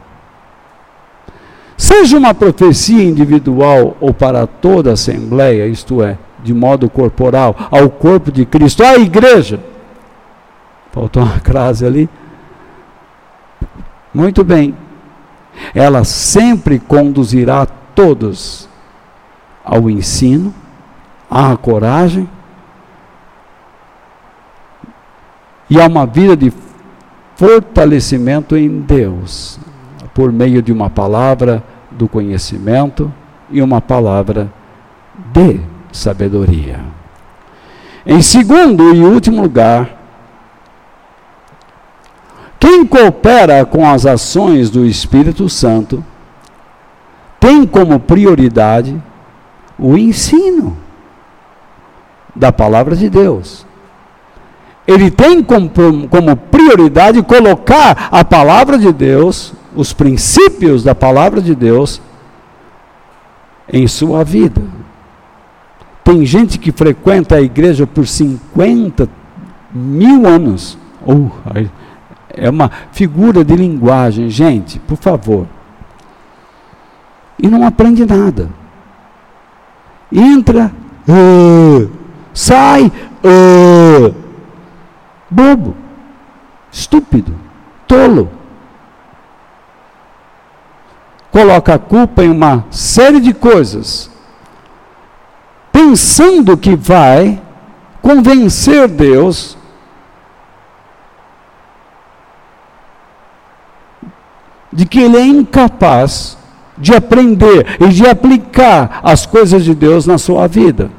Seja uma profecia individual ou para toda a assembleia, isto é, de modo corporal, ao corpo de Cristo, à igreja. Faltou uma crase ali. Muito bem. Ela sempre conduzirá todos ao ensino, à coragem e a uma vida de fortalecimento em Deus, por meio de uma palavra do conhecimento e uma palavra de sabedoria. Em segundo e último lugar, quem coopera com as ações do Espírito Santo tem como prioridade o ensino da palavra de Deus. Ele tem como, prioridade colocar a palavra de Deus, os princípios da palavra de Deus, em sua vida. Tem gente que frequenta a igreja por 50 mil anos. Oh, é uma figura de linguagem, gente, por favor. E não aprende nada. Entra, uh, sai, uh, bobo, estúpido, tolo. Coloca a culpa em uma série de coisas, pensando que vai convencer Deus de que ele é incapaz de aprender e de aplicar as coisas de Deus na sua vida.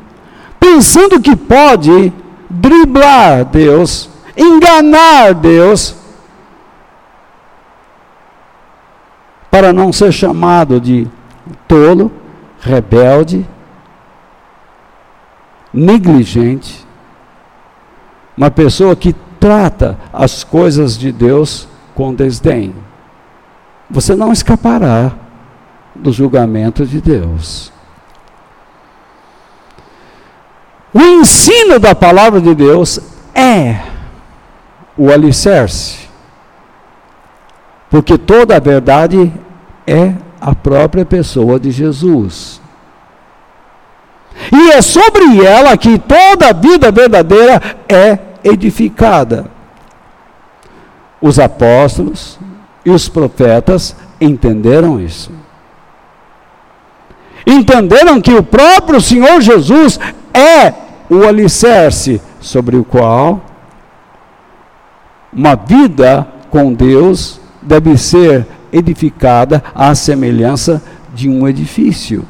Pensando que pode driblar Deus, enganar Deus, para não ser chamado de tolo, rebelde, negligente, uma pessoa que trata as coisas de Deus com desdém. Você não escapará do julgamento de Deus. O ensino da palavra de Deus é o alicerce, porque toda a verdade é a própria pessoa de Jesus. E é sobre ela que toda a vida verdadeira é edificada. Os apóstolos e os profetas entenderam isso entenderam que o próprio Senhor Jesus é o alicerce sobre o qual uma vida com Deus deve ser edificada à semelhança de um edifício.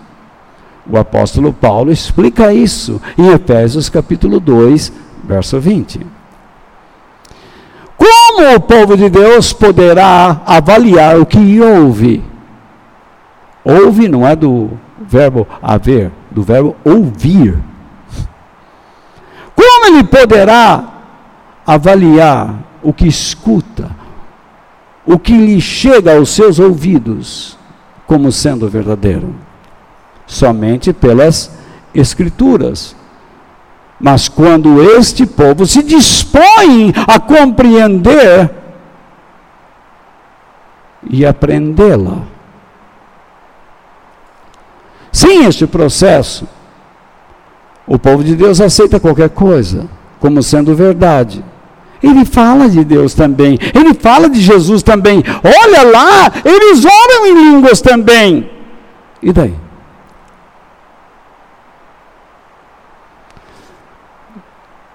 O apóstolo Paulo explica isso em Efésios capítulo 2, verso 20. Como o povo de Deus poderá avaliar o que ouve? Ouve não é do verbo haver, do verbo ouvir. Como ele poderá avaliar o que escuta, o que lhe chega aos seus ouvidos, como sendo verdadeiro? Somente pelas Escrituras. Mas quando este povo se dispõe a compreender e aprendê-la, sem este processo, o povo de Deus aceita qualquer coisa como sendo verdade. Ele fala de Deus também, ele fala de Jesus também. Olha lá, eles oram em línguas também. E daí?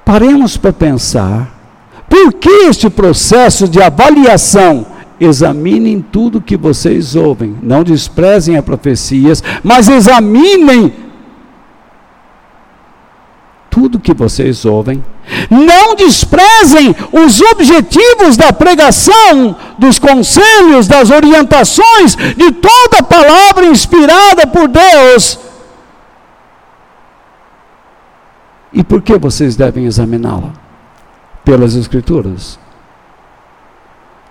Paremos para pensar, por que este processo de avaliação examinem tudo que vocês ouvem, não desprezem as profecias, mas examinem tudo que vocês ouvem. Não desprezem os objetivos da pregação, dos conselhos, das orientações, de toda a palavra inspirada por Deus. E por que vocês devem examiná-la? Pelas Escrituras.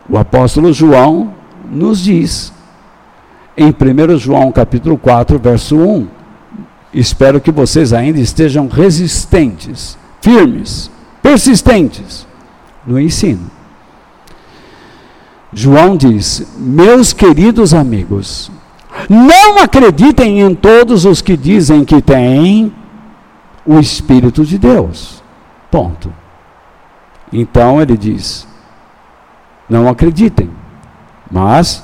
O apóstolo João nos diz, em 1 João capítulo 4, verso 1, espero que vocês ainda estejam resistentes, firmes, persistentes no ensino. João diz: Meus queridos amigos, não acreditem em todos os que dizem que têm o Espírito de Deus. Ponto. Então ele diz: não acreditem, mas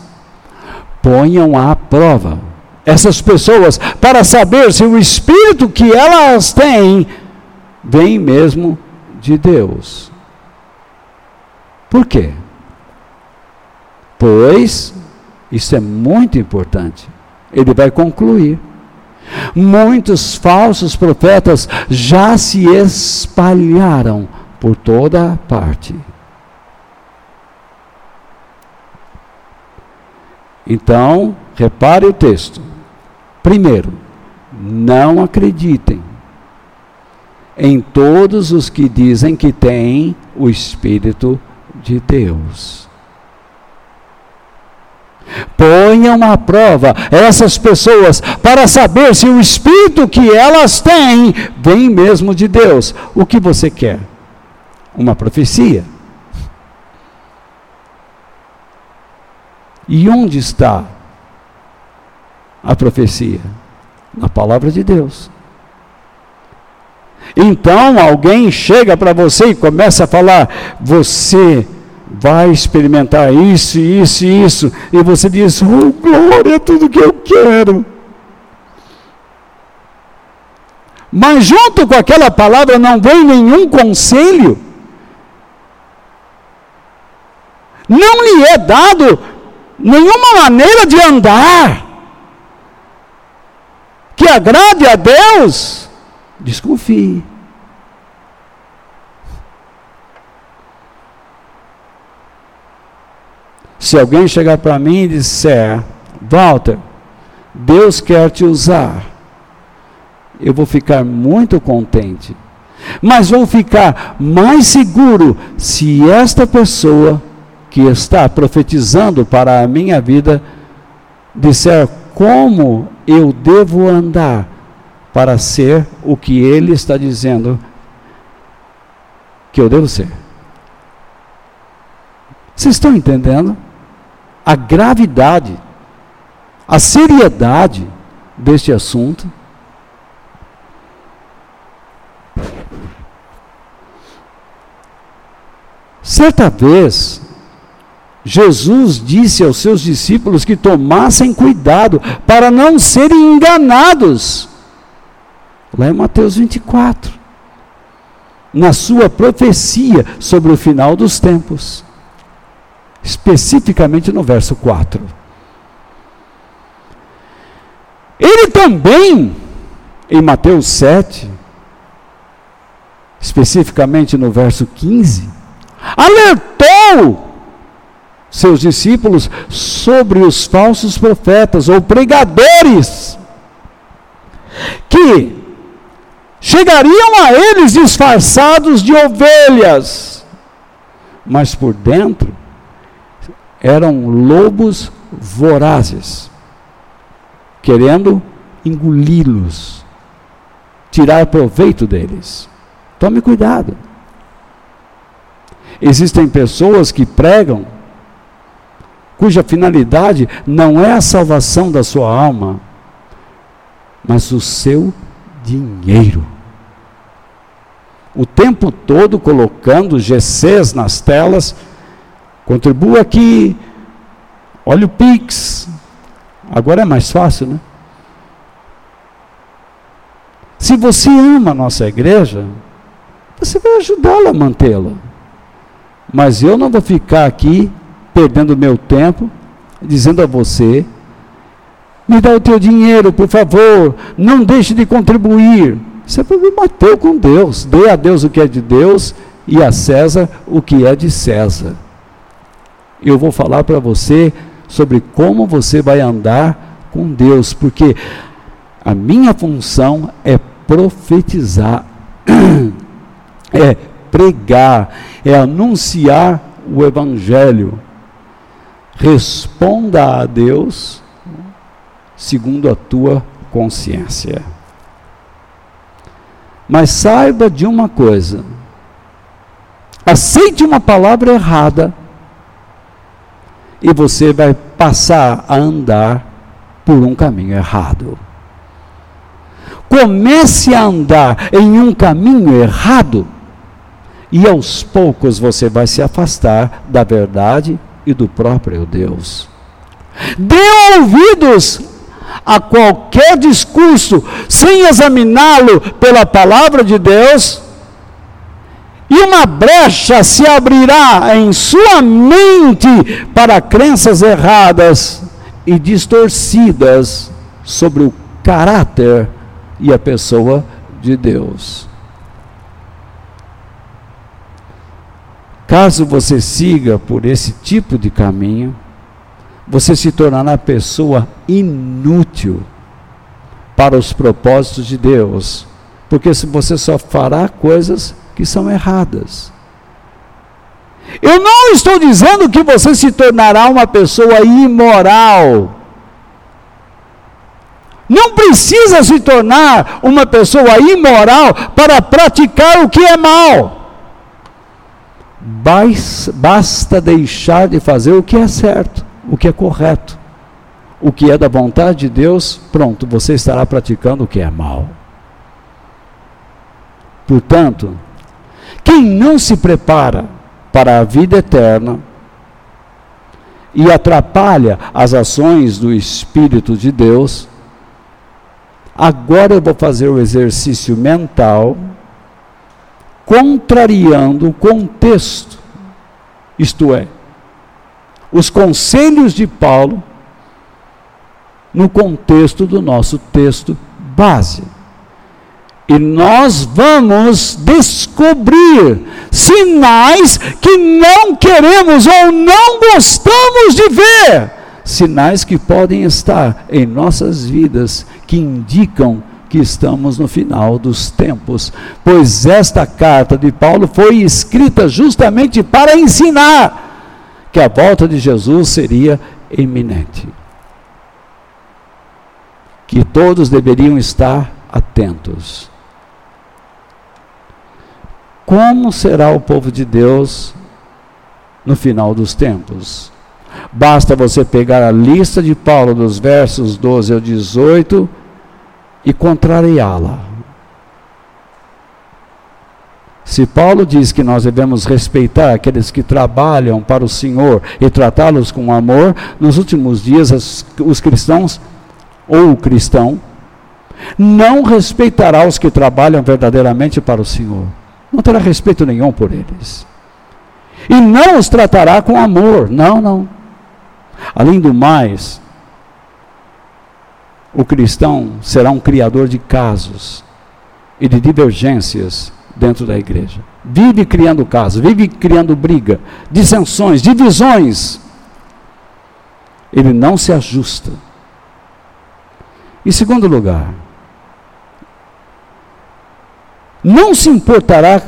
ponham à prova essas pessoas para saber se o espírito que elas têm vem mesmo de Deus. Por quê? Pois isso é muito importante. Ele vai concluir. Muitos falsos profetas já se espalharam por toda parte. Então, repare o texto. Primeiro, não acreditem em todos os que dizem que têm o Espírito de Deus. Ponham à prova essas pessoas para saber se o Espírito que elas têm vem mesmo de Deus. O que você quer? Uma profecia? E onde está a profecia? Na palavra de Deus. Então alguém chega para você e começa a falar: você vai experimentar isso, isso e isso, e você diz: oh, glória, é tudo que eu quero. Mas junto com aquela palavra não vem nenhum conselho. Não lhe é dado nenhuma maneira de andar que agrade a Deus, desconfie. Se alguém chegar para mim e disser, Walter, Deus quer te usar, eu vou ficar muito contente. Mas vou ficar mais seguro se esta pessoa que está profetizando para a minha vida disser como eu devo andar para ser o que ele está dizendo que eu devo ser. Vocês estão entendendo? A gravidade, a seriedade deste assunto. Certa vez, Jesus disse aos seus discípulos que tomassem cuidado para não serem enganados. Lá em Mateus 24. Na sua profecia sobre o final dos tempos. Especificamente no verso 4. Ele também, em Mateus 7, especificamente no verso 15, alertou seus discípulos sobre os falsos profetas ou pregadores que chegariam a eles disfarçados de ovelhas, mas por dentro eram lobos vorazes, querendo engoli-los, tirar proveito deles. Tome cuidado. Existem pessoas que pregam cuja finalidade não é a salvação da sua alma, mas o seu dinheiro. O tempo todo colocando GCs nas telas, contribua aqui, olha o Pix, agora é mais fácil, né? Se você ama a nossa igreja, você vai ajudá-la a mantê-la. Mas eu não vou ficar aqui perdendo meu tempo, dizendo a você: me dá o teu dinheiro, por favor, não deixe de contribuir. Isso é problema teu com Deus. Dê a Deus o que é de Deus e a César o que é de César. Eu vou falar para você sobre como você vai andar com Deus, porque a minha função é profetizar, é pregar, é anunciar o Evangelho responda a Deus segundo a tua consciência. Mas saiba de uma coisa: aceite uma palavra errada e você vai passar a andar por um caminho errado. Comece a andar em um caminho errado e aos poucos você vai se afastar da verdade e do próprio Deus. Dê ouvidos a qualquer discurso sem examiná-lo pela palavra de Deus, e uma brecha se abrirá em sua mente para crenças erradas e distorcidas sobre o caráter e a pessoa de Deus. Caso você siga por esse tipo de caminho, você se tornará pessoa inútil para os propósitos de Deus, porque você só fará coisas que são erradas. Eu não estou dizendo que você se tornará uma pessoa imoral. Não precisa se tornar uma pessoa imoral para praticar o que é mal basta deixar de fazer o que é certo, o que é correto, o que é da vontade de Deus, pronto, você estará praticando o que é mal. Portanto, quem não se prepara para a vida eterna e atrapalha as ações do Espírito de Deus, agora eu vou fazer o exercício mental contrariando o contexto, isto é, os conselhos de Paulo no contexto do nosso texto base. E nós vamos descobrir sinais que não queremos ou não gostamos de ver. Sinais que podem estar em nossas vidas que indicam que estamos no final dos tempos, pois esta carta de Paulo foi escrita justamente para ensinar que a volta de Jesus seria iminente. Que todos deveriam estar atentos. Como será o povo de Deus no final dos tempos? Basta você pegar a lista de Paulo dos versos 12 ao 18 e contrariá-la. Se Paulo diz que nós devemos respeitar aqueles que trabalham para o Senhor e tratá-los com amor, nos últimos dias as, os cristãos, ou o cristão, não respeitará os que trabalham verdadeiramente para o Senhor. Não terá respeito nenhum por eles. E não os tratará com amor. Não, não. Além do mais, o cristão será um criador de casos e de divergências dentro da igreja. Vive criando casos, vive criando briga, dissensões, divisões. Ele não se ajusta. Em segundo lugar, não se importará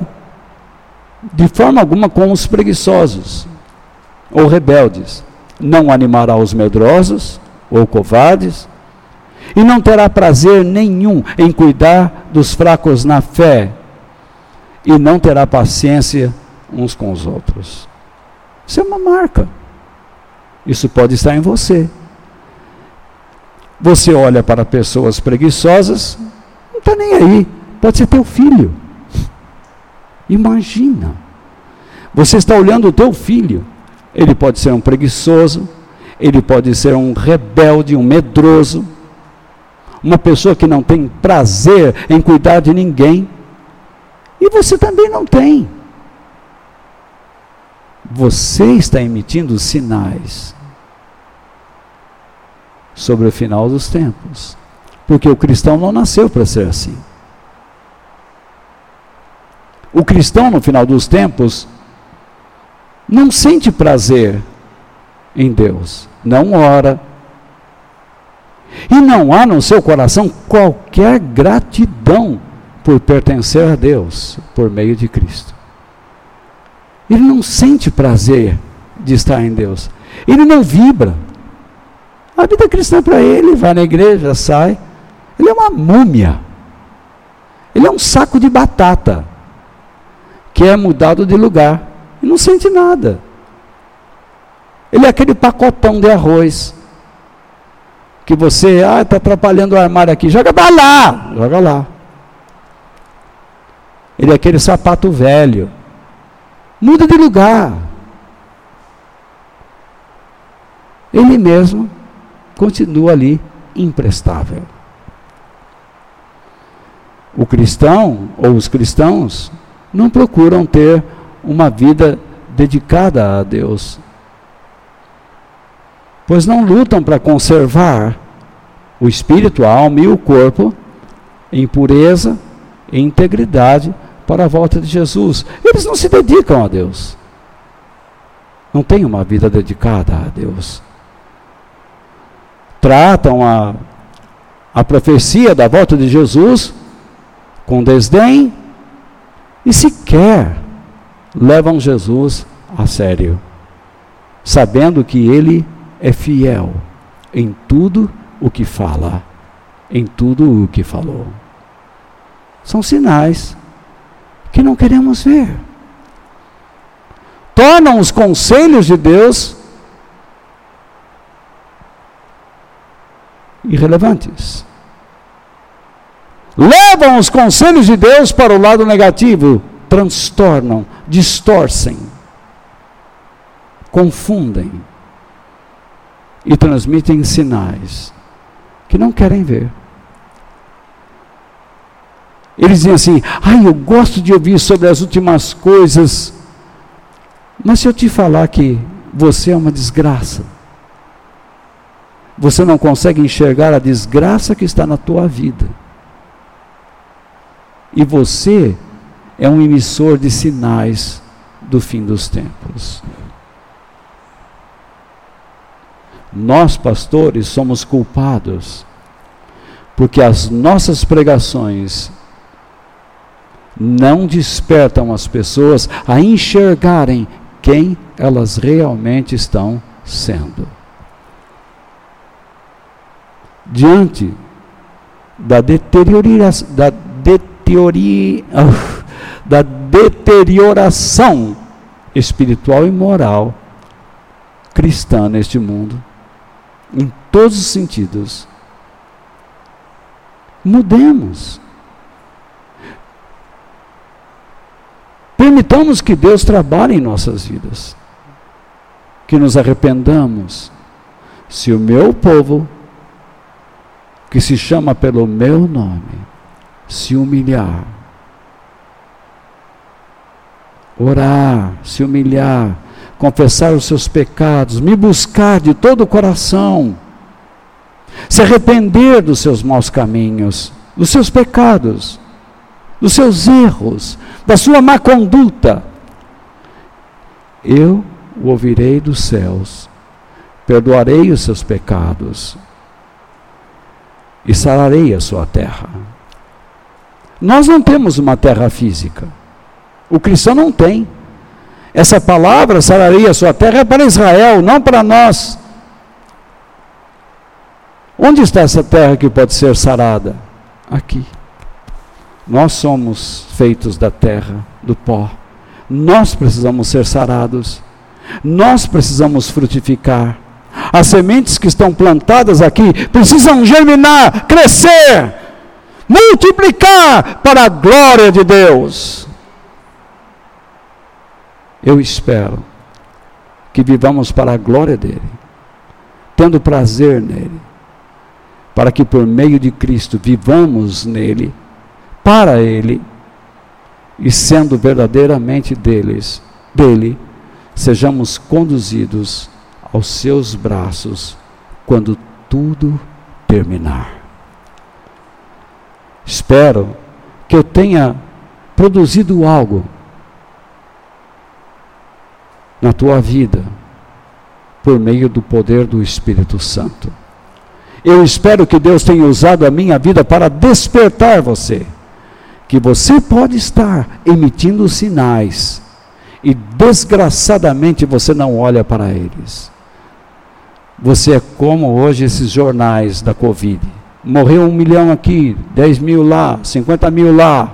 de forma alguma com os preguiçosos ou rebeldes. Não animará os medrosos ou covardes, e não terá prazer nenhum em cuidar dos fracos na fé, e não terá paciência uns com os outros. Isso é uma marca. Isso pode estar em você. Você olha para pessoas preguiçosas, não está nem aí. Pode ser teu filho. Imagina. Você está olhando o teu filho. Ele pode ser um preguiçoso, ele pode ser um rebelde, um medroso, uma pessoa que não tem prazer em cuidar de ninguém. E você também não tem. Você está emitindo sinais sobre o final dos tempos. Porque o cristão não nasceu para ser assim. O cristão, no final dos tempos, não sente prazer em Deus, não ora, e não há no seu coração qualquer gratidão por pertencer a Deus por meio de Cristo. Ele não sente prazer de estar em Deus. Ele não vibra. A vida cristã para ele, vai na igreja, sai. Ele é uma múmia. Ele é um saco de batata que é mudado de lugar e não sente nada. Ele é aquele pacotão de arroz que você, ah, está atrapalhando o armário aqui, joga para lá, joga lá. Ele é aquele sapato velho. Muda de lugar. Ele mesmo continua ali imprestável. O cristão ou os cristãos não procuram ter uma vida dedicada a Deus, pois não lutam para conservar o espírito, a alma e o corpo em pureza e integridade para a volta de Jesus. Eles não se dedicam a Deus. Não têm uma vida dedicada a Deus. Tratam a, a profecia da volta de Jesus com desdém e sequer levam Jesus a sério, sabendo que ele é fiel em tudo o que fala, em tudo o que falou. São sinais que não queremos ver. Tornam os conselhos de Deus irrelevantes. Levam os conselhos de Deus para o lado negativo, transtornam, distorcem, confundem e transmitem sinais que não querem ver. Eles dizem assim: ai, eu gosto de ouvir sobre as últimas coisas, mas se eu te falar que você é uma desgraça, você não consegue enxergar a desgraça que está na tua vida, e você é um emissor de sinais do fim dos tempos. Nós, pastores, somos culpados, porque as nossas pregações não despertam as pessoas a enxergarem quem elas realmente estão sendo. Diante da deterioração, da, deteriori, da deterioração espiritual e moral cristã neste mundo, em todos os sentidos. Mudemos. Permitamos que Deus trabalhe em nossas vidas. Que nos arrependamos. Se o meu povo, que se chama pelo meu nome, se humilhar, orar, se humilhar, confessar os seus pecados, me buscar de todo o coração, se arrepender dos seus maus caminhos, dos seus pecados, dos seus erros, da sua má conduta, eu o ouvirei dos céus, perdoarei os seus pecados e sararei a sua terra. Nós não temos uma terra física. O cristão não tem. Essa palavra, sararei a sua terra, é para Israel, não para nós. Onde está essa terra que pode ser sarada? Aqui. Nós somos feitos da terra, do pó. Nós precisamos ser sarados. Nós precisamos frutificar. As sementes que estão plantadas aqui precisam germinar, crescer, multiplicar para a glória de Deus. Eu espero que vivamos para a glória dele, tendo prazer nele, para que por meio de Cristo vivamos nele, para ele, e sendo verdadeiramente deles, dele, sejamos conduzidos aos seus braços quando tudo terminar. Espero que eu tenha produzido algo na tua vida por meio do poder do Espírito Santo. Eu espero que Deus tenha usado a minha vida para despertar você, que você pode estar emitindo sinais e desgraçadamente você não olha para eles. Você é como hoje esses jornais da Covid. Morreu um milhão aqui, 10 mil lá, 50 mil lá.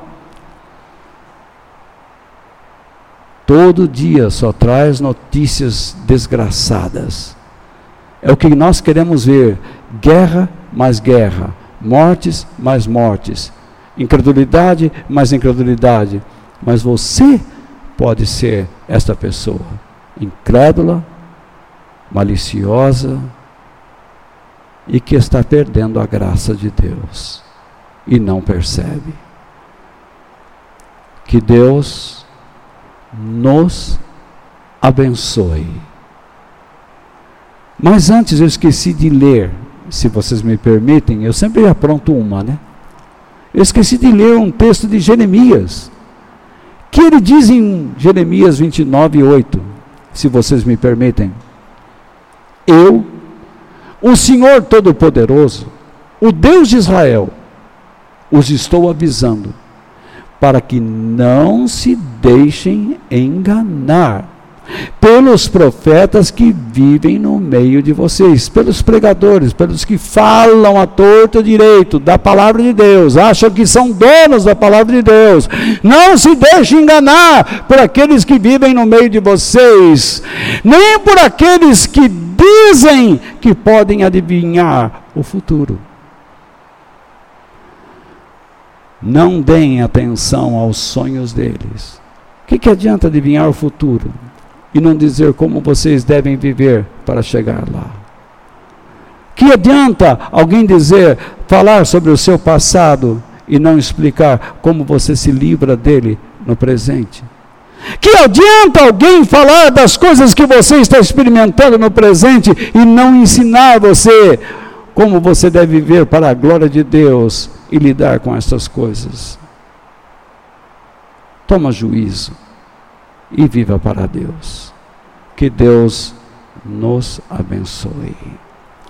Todo dia só traz notícias desgraçadas. É o que nós queremos ver: guerra mais guerra, mortes mais mortes, incredulidade mais incredulidade. Mas você pode ser esta pessoa, incrédula, maliciosa e que está perdendo a graça de Deus e não percebe. Que Deus nos abençoe. Mas antes eu esqueci de ler se vocês me permitem, eu sempre apronto uma, né? Eu esqueci de ler um texto de Jeremias, que ele diz em Jeremias 29, 8, se vocês me permitem. Eu, o Senhor Todo-Poderoso, o Deus de Israel, os estou avisando, para que não se deixem enganar pelos profetas que vivem no meio de vocês, pelos pregadores, pelos que falam a torto direito da palavra de Deus, acham que são donos da palavra de Deus. Não se deixe enganar por aqueles que vivem no meio de vocês, nem por aqueles que dizem que podem adivinhar o futuro. Não deem atenção aos sonhos deles. O que, que adianta adivinhar o futuro e não dizer como vocês devem viver para chegar lá? Que adianta alguém dizer, falar sobre o seu passado e não explicar como você se livra dele no presente? Que adianta alguém falar das coisas que você está experimentando no presente e não ensinar você como você deve viver para a glória de Deus e lidar com essas coisas. Toma juízo e viva para Deus. Que Deus nos abençoe.